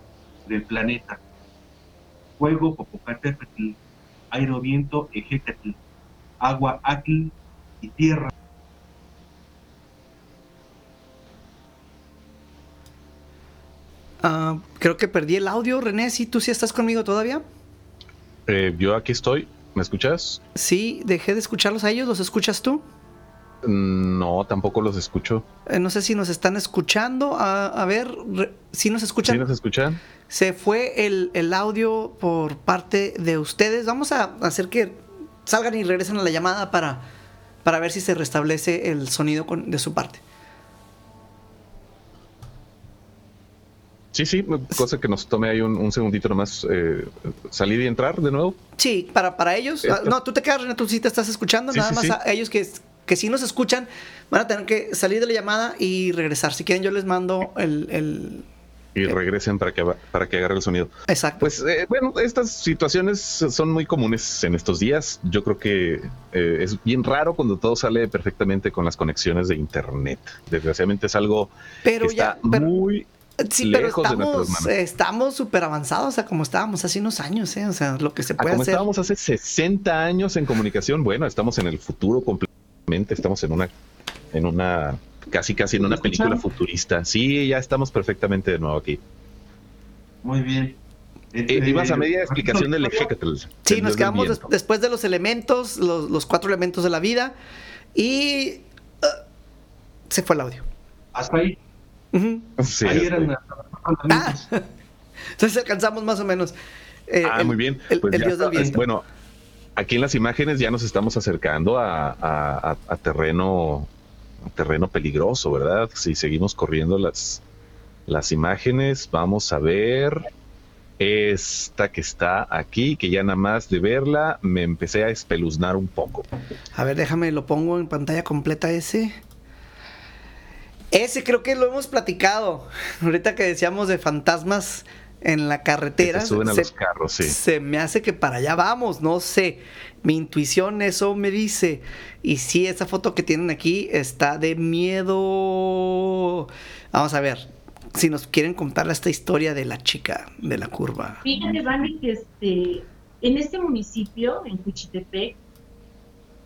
del planeta. Fuego, Popocatépetl, aire, viento, Ejecatl, agua, Atl y tierra. Ah, creo que perdí el audio, René. ¿Sí tú sí estás conmigo todavía? Eh, yo aquí estoy. ¿Me escuchas? Sí, dejé de escucharlos a ellos. ¿Los escuchas tú? No, tampoco los escucho. Eh, no sé si nos están escuchando. a ver, si nos escuchan? ¿Sí nos escuchan? Se fue el, el, audio por parte de ustedes. Vamos a hacer que salgan y regresen a la llamada para, para ver si se restablece el sonido de su parte. Sí, sí, cosa que nos tome ahí un, segundito nomás eh, salir y entrar de nuevo. Sí, para, para ellos. Ah, no, tú te quedas, René, tú sí te estás escuchando. nada más a ellos que, que sí nos escuchan van a tener que salir de la llamada y regresar. Si quieren, yo les mando el, y regresen para que para que agarre el sonido. Exacto. Pues eh, bueno, estas situaciones son muy comunes en estos días. Yo creo que eh, es bien raro cuando todo sale perfectamente con las conexiones de internet. Desgraciadamente es algo pero que está muy Sí, pero estamos estamos súper avanzados, o sea, como estábamos hace unos años, ¿eh? o sea, lo que se puede como hacer. estábamos hace 60 años en comunicación, bueno, estamos en el futuro completamente, estamos en una en una casi casi en una película futurista. Sí, ya estamos perfectamente de nuevo aquí. Muy bien. Eh, ibas a media explicación del Ejecatl. Sí, nos quedamos después de los elementos, los, cuatro elementos de la vida, y uh, se fue el audio. Hasta ahí. ahí eran ah, entonces alcanzamos más o menos. Eh, ah, muy bien. El, pues dios del viento. Bueno, aquí en las imágenes ya nos estamos acercando a terreno terreno peligroso, ¿verdad? Si seguimos corriendo las, las imágenes, vamos a ver esta que está aquí, que ya nada más de verla me empecé a espeluznar un poco. A ver, déjame, lo pongo en pantalla completa ese. Ese creo que lo hemos platicado. Ahorita que decíamos de fantasmas en la carretera. se suben a los carros, sí. Se me hace que para allá vamos, no sé. Mi intuición eso me dice. Y sí, esa foto que tienen aquí está de miedo. Vamos a ver si nos quieren contar esta historia de la chica de la curva. Fíjate, Vani, que este, en este municipio, en Cuchitepec,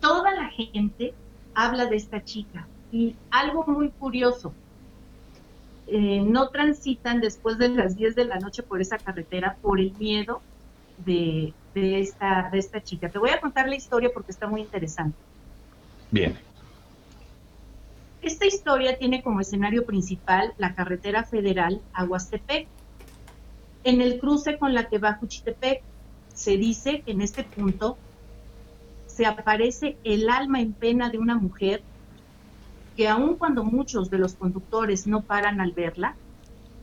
toda la gente habla de esta chica. Y algo muy curioso, eh, no transitan después de las 10 de la noche por esa carretera por el miedo de, esta, de esta chica. Te voy a contar la historia porque está muy interesante. Bien. Esta historia tiene como escenario principal la carretera federal Aguastepec. En el cruce con la que va Juchitepec, se dice que en este punto se aparece el alma en pena de una mujer que aun cuando muchos de los conductores no paran al verla,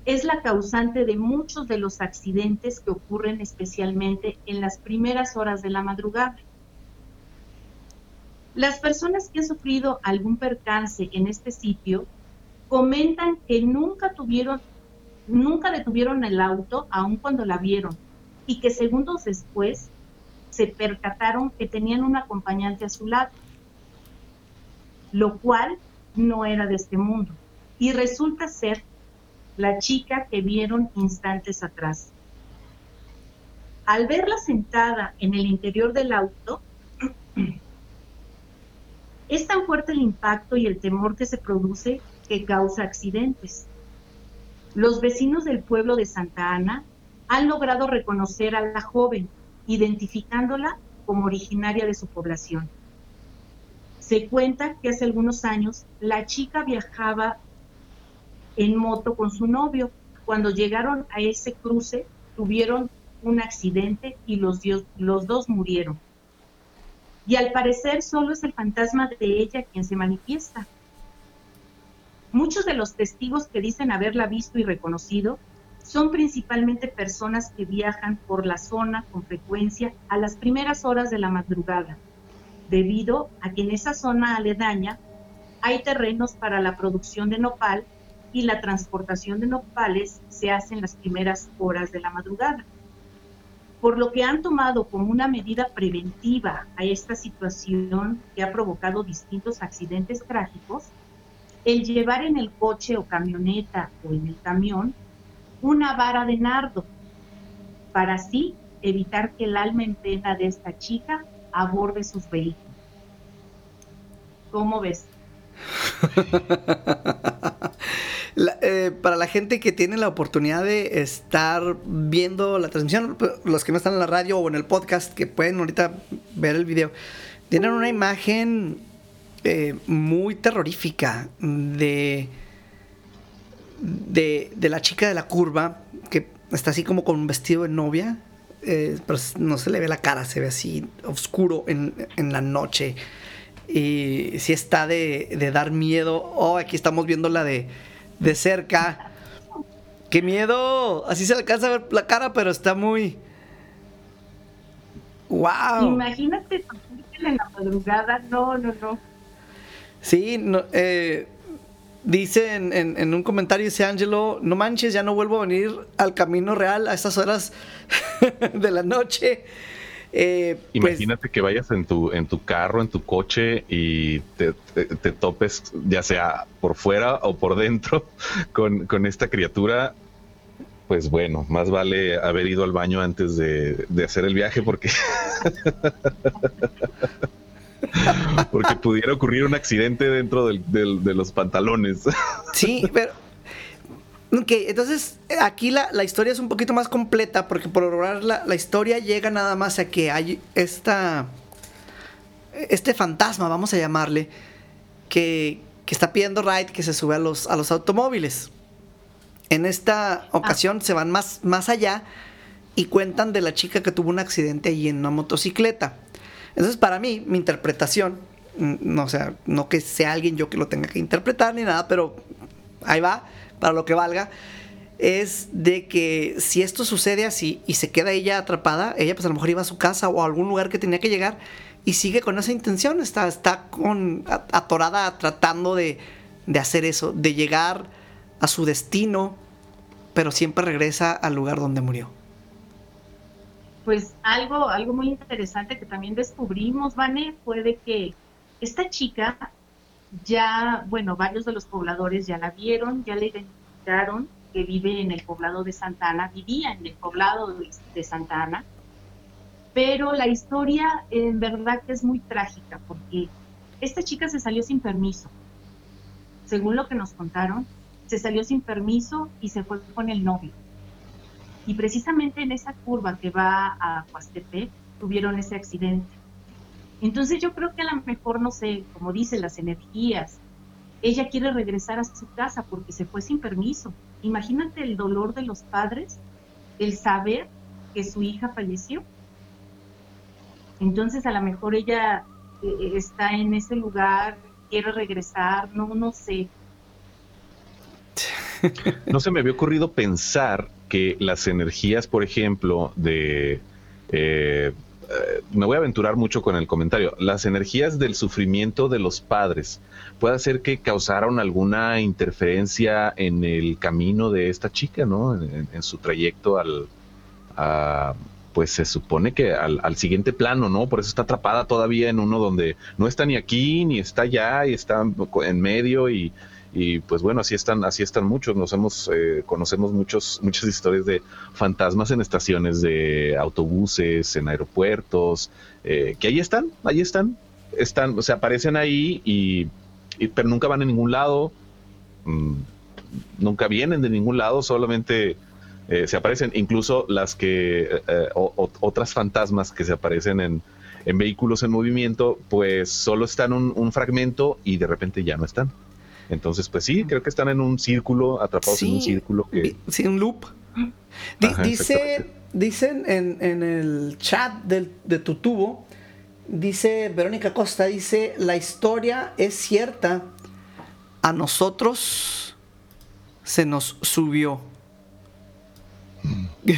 es la causante de muchos de los accidentes que ocurren especialmente en las primeras horas de la madrugada. Las personas que han sufrido algún percance en este sitio comentan que nunca tuvieron, nunca detuvieron el auto aun cuando la vieron y que segundos después se percataron que tenían un acompañante a su lado, lo cual no era de este mundo. Y resulta ser la chica que vieron instantes atrás. Al verla sentada en el interior del auto, Es tan fuerte el impacto y el temor que se produce que causa accidentes. Los vecinos del pueblo de Santa Ana han logrado reconocer a la joven, identificándola como originaria de su población. Se cuenta que hace algunos años la chica viajaba en moto con su novio. Cuando llegaron a ese cruce, tuvieron un accidente y los, dos murieron. Y al parecer solo es el fantasma de ella quien se manifiesta. Muchos de los testigos que dicen haberla visto y reconocido son principalmente personas que viajan por la zona con frecuencia a las primeras horas de la madrugada, debido a que en esa zona aledaña hay terrenos para la producción de nopal y la transportación de nopales se hace en las primeras horas de la madrugada. Por lo que han tomado como una medida preventiva a esta situación que ha provocado distintos accidentes trágicos, el llevar en el coche o camioneta o en el camión una vara de nardo, para así evitar que el alma en pena de esta chica aborde sus vehículos. ¿Cómo ves? Eh, para la gente que tiene la oportunidad de estar viendo la transmisión, los que no están en la radio o en el podcast, que pueden ahorita ver el video, tienen una imagen eh, muy terrorífica de, de, la chica de la curva, que está así como con un vestido de novia, eh, pero no se le ve la cara, se ve así oscuro en, la noche. Y si está de, dar miedo. Oh, aquí estamos viéndola de, de cerca. ¡Qué miedo! Así se alcanza a ver la cara, pero está muy. ¡Wow! Imagínate en la madrugada. No, no, no. Sí, eh, dice en, un comentario, dice Angelo, no manches, ya no vuelvo a venir al camino real a estas horas de la noche. Eh, pues Imagínate que vayas en tu, en tu carro, en tu coche y te, topes, ya sea por fuera o por dentro, con, esta criatura. Pues bueno, más vale haber ido al baño antes de, de hacer el viaje porque Porque pudiera ocurrir un accidente dentro de los pantalones. Sí, pero. Ok, entonces aquí la, historia es un poquito más completa porque por lograr la, la historia llega nada más a que hay esta. Este fantasma, vamos a llamarle, que, está pidiendo ride que se sube a los, a los automóviles. En esta ocasión se van más, más allá y cuentan de la chica que tuvo un accidente allí en una motocicleta. Entonces, para mí, mi interpretación, mm, no, sea, no que sea alguien yo que lo tenga que interpretar ni nada, pero ahí va, para lo que valga, es de que si esto sucede así y se queda ella atrapada, ella pues a lo mejor iba a su casa o a algún lugar que tenía que llegar y sigue con esa intención, está, está con, atorada tratando de hacer eso, de llegar a su destino, pero siempre regresa al lugar donde murió pues algo, algo muy interesante que también descubrimos, Vane, fue de que esta chica ya, bueno, varios de los pobladores ya la vieron, ya le identificaron que vive en el poblado de Santa Ana, vivía en el poblado de, Santa Ana, pero la historia en verdad que es muy trágica porque esta chica se salió sin permiso. Según lo que nos contaron, se salió sin permiso y se fue con el novio y precisamente en esa curva que va a Huastepec tuvieron ese accidente. Entonces yo creo que a lo mejor, no sé, como dicen las energías, ella quiere regresar a su casa porque se fue sin permiso. Imagínate el dolor de los padres, el saber que su hija falleció. Entonces a lo mejor ella eh, está en ese lugar, quiere regresar, no, no sé. No se me había ocurrido pensar que las energías, por ejemplo, de... Eh, eh, me voy a aventurar mucho con el comentario. Las energías del sufrimiento de los padres puede ser que causaron alguna interferencia en el camino de esta chica, ¿no? En, su trayecto al, pues se supone que al, siguiente plano, ¿no? Por eso está atrapada todavía en uno donde no está ni aquí ni está allá y está en medio y, y pues bueno, así están, así están muchos. Nos hemos, eh, conocemos muchos, muchas historias de fantasmas en estaciones de autobuses, en aeropuertos, eh, que ahí están, ahí están, están, se aparecen ahí y, pero nunca van a ningún lado, mm, nunca vienen de ningún lado, solamente eh, se aparecen, incluso las que eh, otras fantasmas que se aparecen en, vehículos en movimiento, pues solo están un, fragmento y de repente ya no están. Entonces, pues sí, creo que están en un círculo, atrapados en un círculo que. Sí, un loop. dice, dicen en, en, el chat del, de tu tubo Dice Verónica Costa, dice, la historia es cierta, a nosotros se nos subió.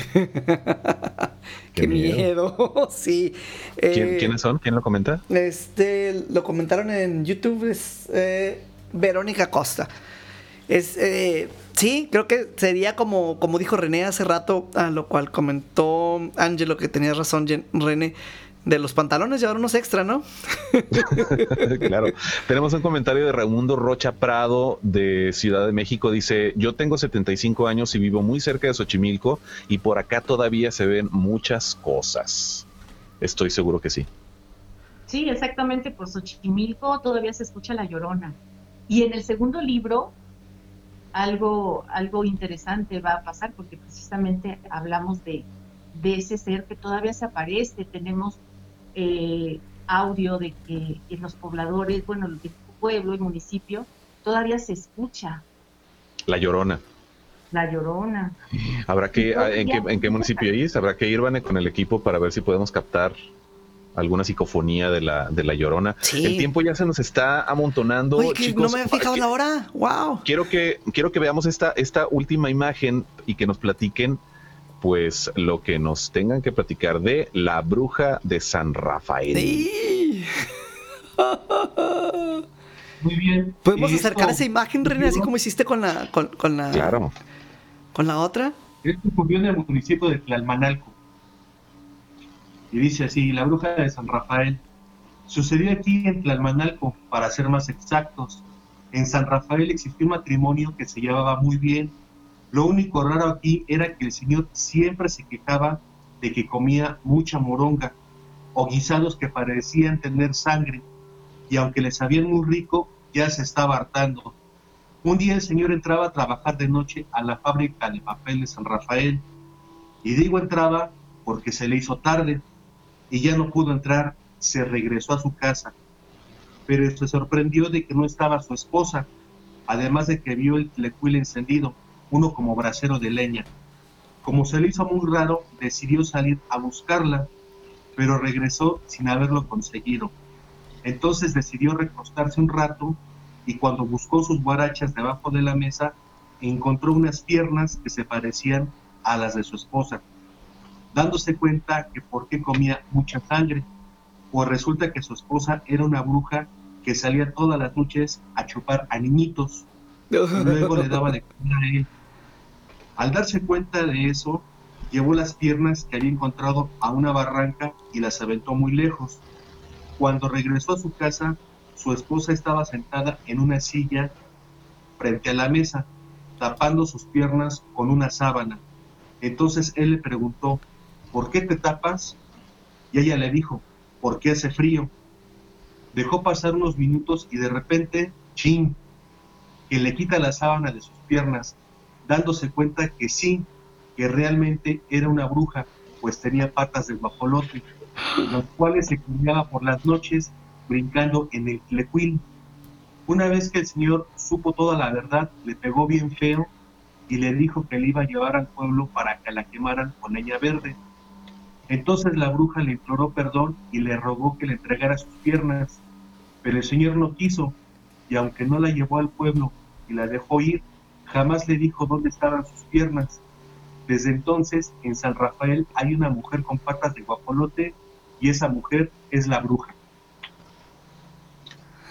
Qué, miedo. sí. Eh, ¿Quiénes son? ¿Quién lo comenta? Este, lo comentaron en YouTube, es eh, Verónica Costa. Es, eh, sí, creo que sería como, como dijo René hace rato, a lo cual comentó Angelo, que tenía razón, René de los pantalones llevar unos extra, ¿no? claro. Tenemos un comentario de Raimundo Rocha Prado de Ciudad de México. Dice, yo tengo 75 años y vivo muy cerca de Xochimilco y por acá todavía se ven muchas cosas. Estoy seguro que sí. Sí, exactamente. Por Xochimilco todavía se escucha la llorona. Y en el segundo libro, algo, algo interesante va a pasar porque precisamente hablamos de, de ese ser que todavía se aparece. Tenemos eh, audio de que en los pobladores, bueno, el pueblo y municipio, todavía se escucha. La llorona. La llorona. Habrá que, ah, ¿en qué, ¿en qué municipio es? Habrá que ir, Vane, con el equipo para ver si podemos captar alguna psicofonía de la, de la llorona. El tiempo ya se nos está amontonando. no me he fijado la hora. Wow. Quiero que, quiero que veamos esta, esta última imagen y que nos platiquen pues lo que nos tengan que platicar de la bruja de San Rafael. Muy bien. ¿Podemos acercar esa imagen, René, así como hiciste con la, con, la, claro. con la otra? Esto ocurrió en el municipio de Tlalmanalco. Y dice así, la bruja de San Rafael. Sucedió aquí en Tlalmanalco, para ser más exactos. En San Rafael existió un matrimonio que se llevaba muy bien lo único raro aquí era que el señor siempre se quejaba de que comía mucha moronga o guisados que parecían tener sangre y aunque le sabían muy rico, ya se estaba hartando. Un día el señor entraba a trabajar de noche a la fábrica de papel de San Rafael y digo entraba porque se le hizo tarde y ya no pudo entrar, se regresó a su casa. Pero se sorprendió de que no estaba su esposa, además de que vio el telecuil encendido uno como brasero de leña. Como se le hizo muy raro, decidió salir a buscarla, pero regresó sin haberlo conseguido. Entonces decidió recostarse un rato y cuando buscó sus guarachas debajo de la mesa, encontró unas piernas que se parecían a las de su esposa, dándose cuenta que por qué comía mucha sangre, pues resulta que su esposa era una bruja que salía todas las noches a chupar a niñitos, y luego le daba de comer a él. Al darse cuenta de eso, llevó las piernas que había encontrado a una barranca y las aventó muy lejos. Cuando regresó a su casa, su esposa estaba sentada en una silla frente a la mesa, tapando sus piernas con una sábana. Entonces él le preguntó, ¿por qué te tapas? Y ella le dijo, porque hace frío. Dejó pasar unos minutos y de repente, chin, que le quita la sábana de sus piernas dándose cuenta que sí, que realmente era una bruja, pues tenía patas de guajolote, los cuales se cuidaba por las noches brincando en el tlecuil. Una vez que el señor supo toda la verdad, le pegó bien feo y le dijo que le iba a llevar al pueblo para que la quemaran con leña verde. Entonces la bruja le imploró perdón y le rogó que le entregara sus piernas, pero el señor no quiso, y aunque no la llevó al pueblo y la dejó ir, Jamás le dijo dónde estaban sus piernas. Desde entonces, en San Rafael hay una mujer con patas de guapolote y esa mujer es la bruja.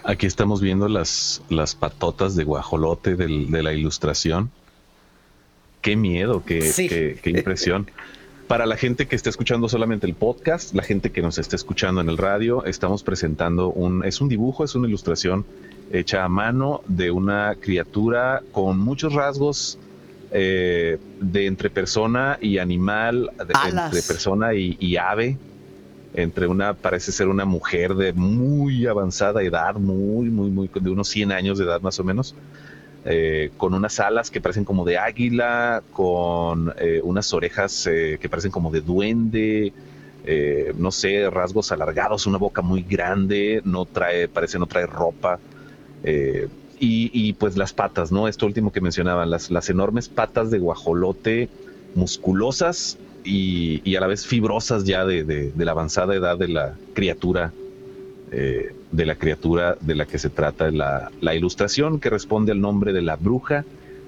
Aquí estamos viendo las, las patotas de guajolote de la ilustración. Qué miedo, qué, qué, impresión. Para la gente que está escuchando solamente el podcast, la gente que nos está escuchando en el radio, estamos presentando un, es un dibujo, es una ilustración hecha a mano de una criatura con muchos rasgos eh, de entre persona y animal, de, entre persona y, ave. entre una, parece ser una mujer de muy avanzada edad, muy, muy, muy, de unos 100 años de edad más o menos, eh, con unas alas que parecen como de águila, con eh, unas orejas eh, que parecen como de duende, no sé, rasgos alargados, una boca muy grande, no trae, parece no trae ropa. Y, pues las patas, ¿no? Esto último que mencionaban, las, las enormes patas de guajolote musculosas y, a la vez fibrosas ya de, la avanzada edad de la criatura, eh, de la criatura de la que se trata la, la, ilustración que responde al nombre de la bruja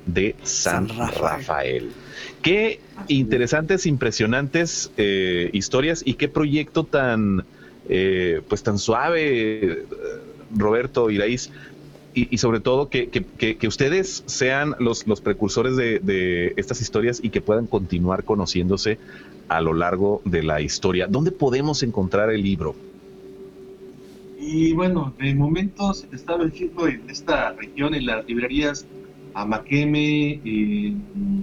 de San, Rafael. Qué interesantes, impresionantes eh, historias y qué proyecto tan, eh, pues tan suave, Roberto Iraíz y, sobre todo que, ustedes sean los, los precursores de, estas historias y que puedan continuar conociéndose a lo largo de la historia. ¿Dónde podemos encontrar el libro? Y bueno, de momento se está vendiendo en esta región, en las librerías Amaqueme, en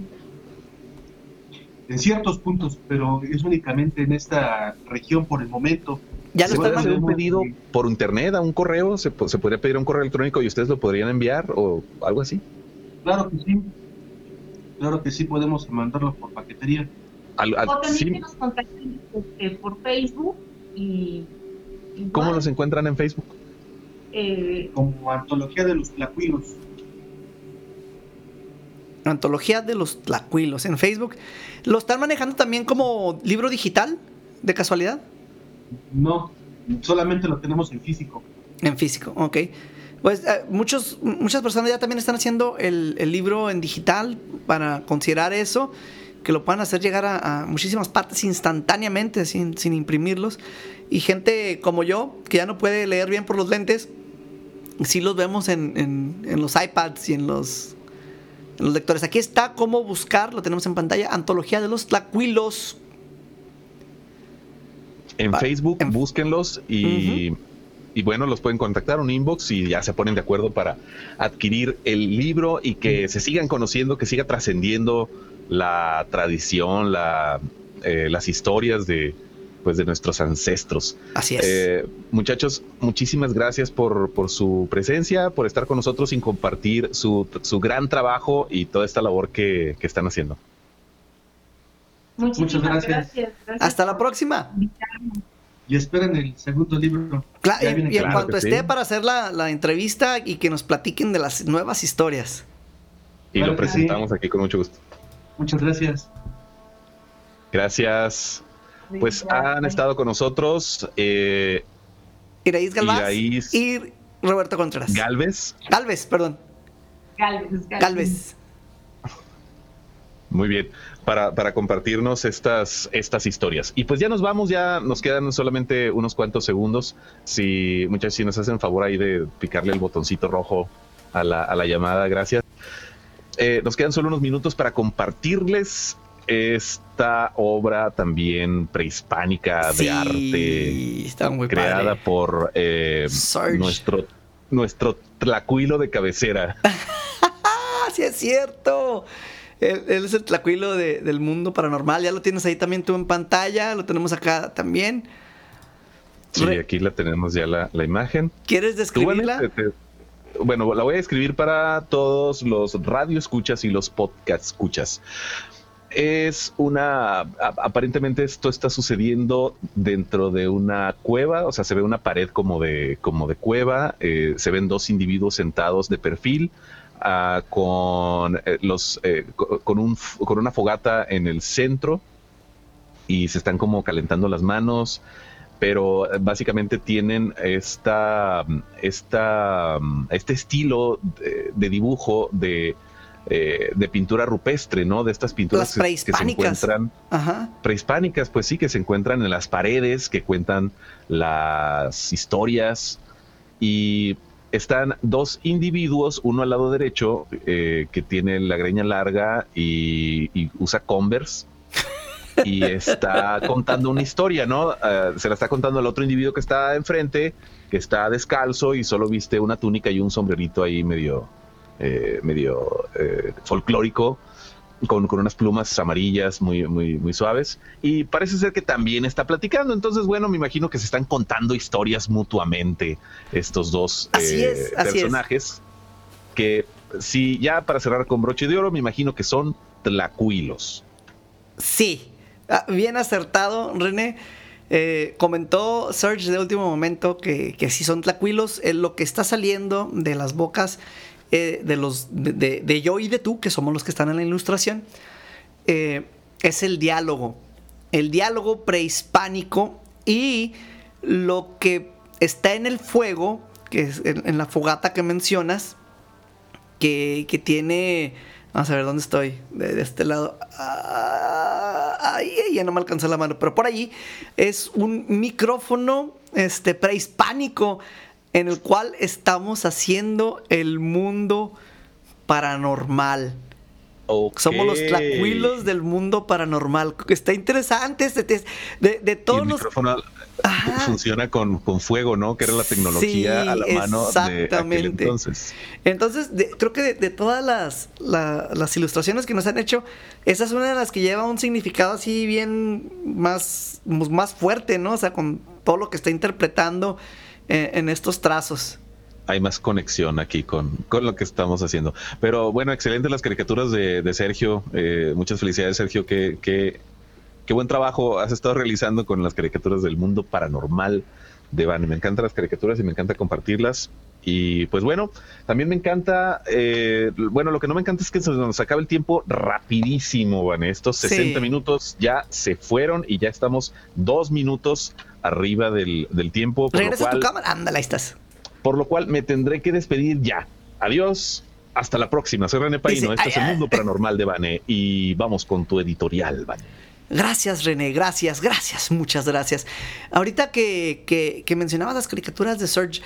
ciertos puntos, pero es únicamente en esta región por el momento. ¿Ya ¿Se puede hacer un pedido por internet, a un correo? ¿Se, ¿Se podría pedir un correo electrónico y ustedes lo podrían enviar o algo así? Claro que sí. Claro que sí, podemos mandarlo por paquetería. o también que nos contacten este, por Facebook y... ¿Cómo los encuentran en Facebook? Eh, Como Antología de los Tlacuilos. Antología de los Tlacuilos en Facebook. ¿Lo están manejando también como libro digital, de casualidad? No, solamente lo tenemos en físico. En físico, ok. Pues eh, muchos, muchas personas ya también están haciendo el, libro en digital para considerar eso, que lo puedan hacer llegar a, muchísimas partes instantáneamente, sin, imprimirlos. Y gente como yo, que ya no puede leer bien por los lentes, sí los vemos en, los iPads y en los, en los lectores. Aquí está cómo buscar, lo tenemos en pantalla, Antología de los Tlacuilos en Facebook, búsquenlos y, bueno, los pueden contactar un inbox y ya se ponen de acuerdo para adquirir el libro y que se sigan conociendo, que siga trascendiendo la tradición, la, eh, las historias de, pues, de nuestros ancestros. Así es. Eh, muchachos, muchísimas gracias por, por, su presencia, por estar con nosotros y compartir su, su gran trabajo y toda esta labor que, que están haciendo. Muchas gracias. Hasta la próxima. Y esperen el segundo libro. y, en cuanto esté para hacer la, entrevista y que nos platiquen de las nuevas historias. Y lo presentamos aquí con mucho gusto. Muchas gracias. Gracias. Pues han estado con nosotros eh, Iraíz Galvez y Roberto Contreras. Galvez. Galvez, perdón. Galvez. Galvez. Muy bien para, compartirnos estas, estas historias. Y pues ya nos vamos, ya nos quedan solamente unos cuantos segundos. Si muchas si nos hacen favor ahí de picarle el botoncito rojo a la, a la llamada, gracias. Eh, nos quedan solo unos minutos para compartirles esta obra también prehispánica de arte creada por eh, nuestro nuestro tlacuilo de cabecera. sí es cierto. Él, es el tlacuilo del mundo paranormal. Ya lo tienes ahí también tú en pantalla. Lo tenemos acá también. Sí, aquí la tenemos ya la, imagen. ¿Quieres describirla? bueno, la voy a describir para todos los radio escuchas y los podcast escuchas. Es una. Aparentemente, esto está sucediendo dentro de una cueva. O sea, se ve una pared como de, como de cueva. Eh, se ven dos individuos sentados de perfil Ah, con eh, los eh, con, un, con una fogata en el centro y se están como calentando las manos pero eh, básicamente tienen esta, esta este estilo de, dibujo de, de, pintura rupestre, ¿no? De estas pinturas que, se encuentran prehispánicas, pues sí, que se encuentran en las paredes, que cuentan las historias y están dos individuos, uno al lado derecho, eh, que tiene la greña larga y, usa Converse. y está contando una historia, ¿no? Eh, se la está contando al otro individuo que está enfrente, que está descalzo y solo viste una túnica y un sombrerito ahí medio, eh, medio folclórico. Con, con, unas plumas amarillas muy, muy, muy suaves. Y parece ser que también está platicando. Entonces, bueno, me imagino que se están contando historias mutuamente estos dos eh, personajes. Que si ya para cerrar con broche de oro, me imagino que son tlacuilos. Sí, ah, bien acertado, René. Eh, comentó Serge de último momento que, que si son tlacuilos, eh, lo que está saliendo de las bocas eh, de los de, yo y de tú, que somos los que están en la ilustración, es el diálogo. El diálogo prehispánico y lo que está en el fuego, que es en, la fogata que mencionas, que, tiene Vamos a ver dónde estoy. De, este lado. ahí ya no me alcanza la mano. Pero por allí es un micrófono este, prehispánico en el cual estamos haciendo el mundo paranormal. Somos los tlacuilos del mundo paranormal. Está interesante. De, de, todos el los. Micrófono funciona con, fuego, ¿no? Que era la tecnología a la mano de aquel entonces. Entonces, creo que de, todas las, las, ilustraciones que nos han hecho, esa es una de las que lleva un significado así bien más, más fuerte, ¿no? O sea, con todo lo que está interpretando eh, en estos trazos hay más conexión aquí con, con, lo que estamos haciendo. Pero bueno, excelentes las caricaturas de, de Sergio. Eh, muchas felicidades, Sergio. Qué, qué, qué, buen trabajo has estado realizando con las caricaturas del mundo paranormal de Van. Me encantan las caricaturas y me encanta compartirlas. Y pues bueno, también me encanta, eh, bueno, lo que no me encanta es que se nos acaba el tiempo rapidísimo, Van. Estos 60 minutos ya se fueron y ya estamos dos minutos arriba del, del tiempo. Regresa tu cámara, ándale, ahí estás por lo cual me tendré que despedir ya. Adiós. Hasta la próxima. Soy René Paino. este es el mundo paranormal de Bane. Y vamos con tu editorial, Bane. Gracias, René. Gracias, gracias. Muchas gracias. Ahorita que, que, que mencionabas las caricaturas de Serge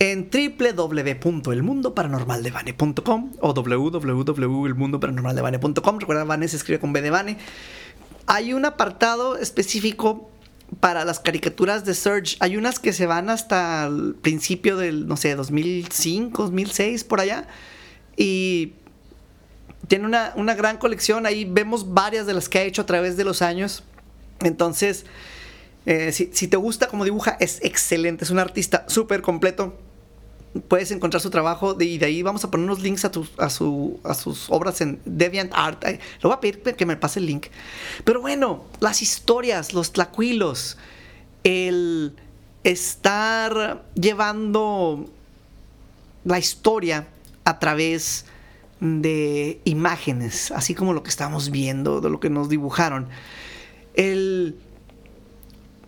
en www.elmundoparanormaldevane.com o www.elmundoparanormaldevane.com. Recuerda, Vane se escribe con B de Vane. Hay un apartado específico para las caricaturas de Surge. Hay unas que se van hasta el principio del, no sé, 2005, 2006, por allá. Y tiene una, gran colección. Ahí vemos varias de las que ha hecho a través de los años. Entonces, eh, si, si, te gusta como dibuja, es excelente. Es un artista súper completo puedes encontrar su trabajo y de ahí vamos a poner unos links a, a, su, a sus obras en DeviantArt. Le voy a pedir que me pase el link. Pero bueno, las historias, los tlacuilos, el estar llevando la historia a través de imágenes, así como lo que estamos viendo, de lo que nos dibujaron. El,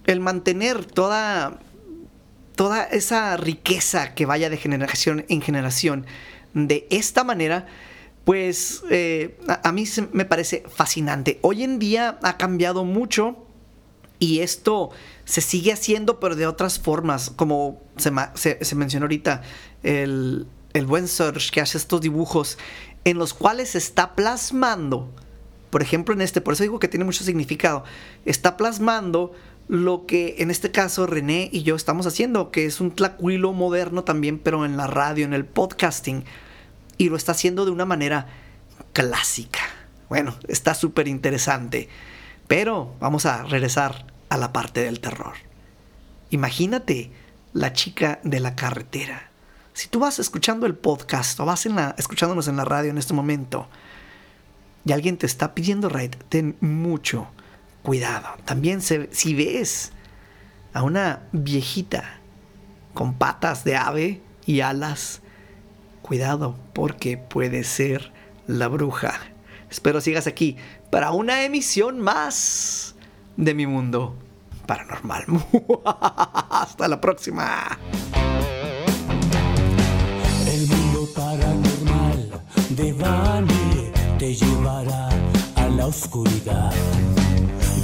el mantener toda toda esa riqueza que vaya de generación en generación de esta manera, pues eh, a, mí me parece fascinante. Hoy en día ha cambiado mucho y esto se sigue haciendo, pero de otras formas, como se, mencionó ahorita, el, el buen Serge que hace estos dibujos en los cuales se está plasmando, por ejemplo en este, por eso digo que tiene mucho significado, está plasmando lo que en este caso René y yo estamos haciendo, que es un tlacuilo moderno también, pero en la radio, en el podcasting, y lo está haciendo de una manera clásica. Bueno, está súper interesante, pero vamos a regresar a la parte del terror. Imagínate la chica de la carretera. Si tú vas escuchando el podcast o vas en la, escuchándonos en la radio en este momento y alguien te está pidiendo raid, ten mucho cuidado. También si ves a una viejita con patas de ave y alas, cuidado porque puede ser la bruja. Espero sigas aquí para una emisión más de mi mundo paranormal. Hasta la próxima. El mundo paranormal de Bani te llevará a la oscuridad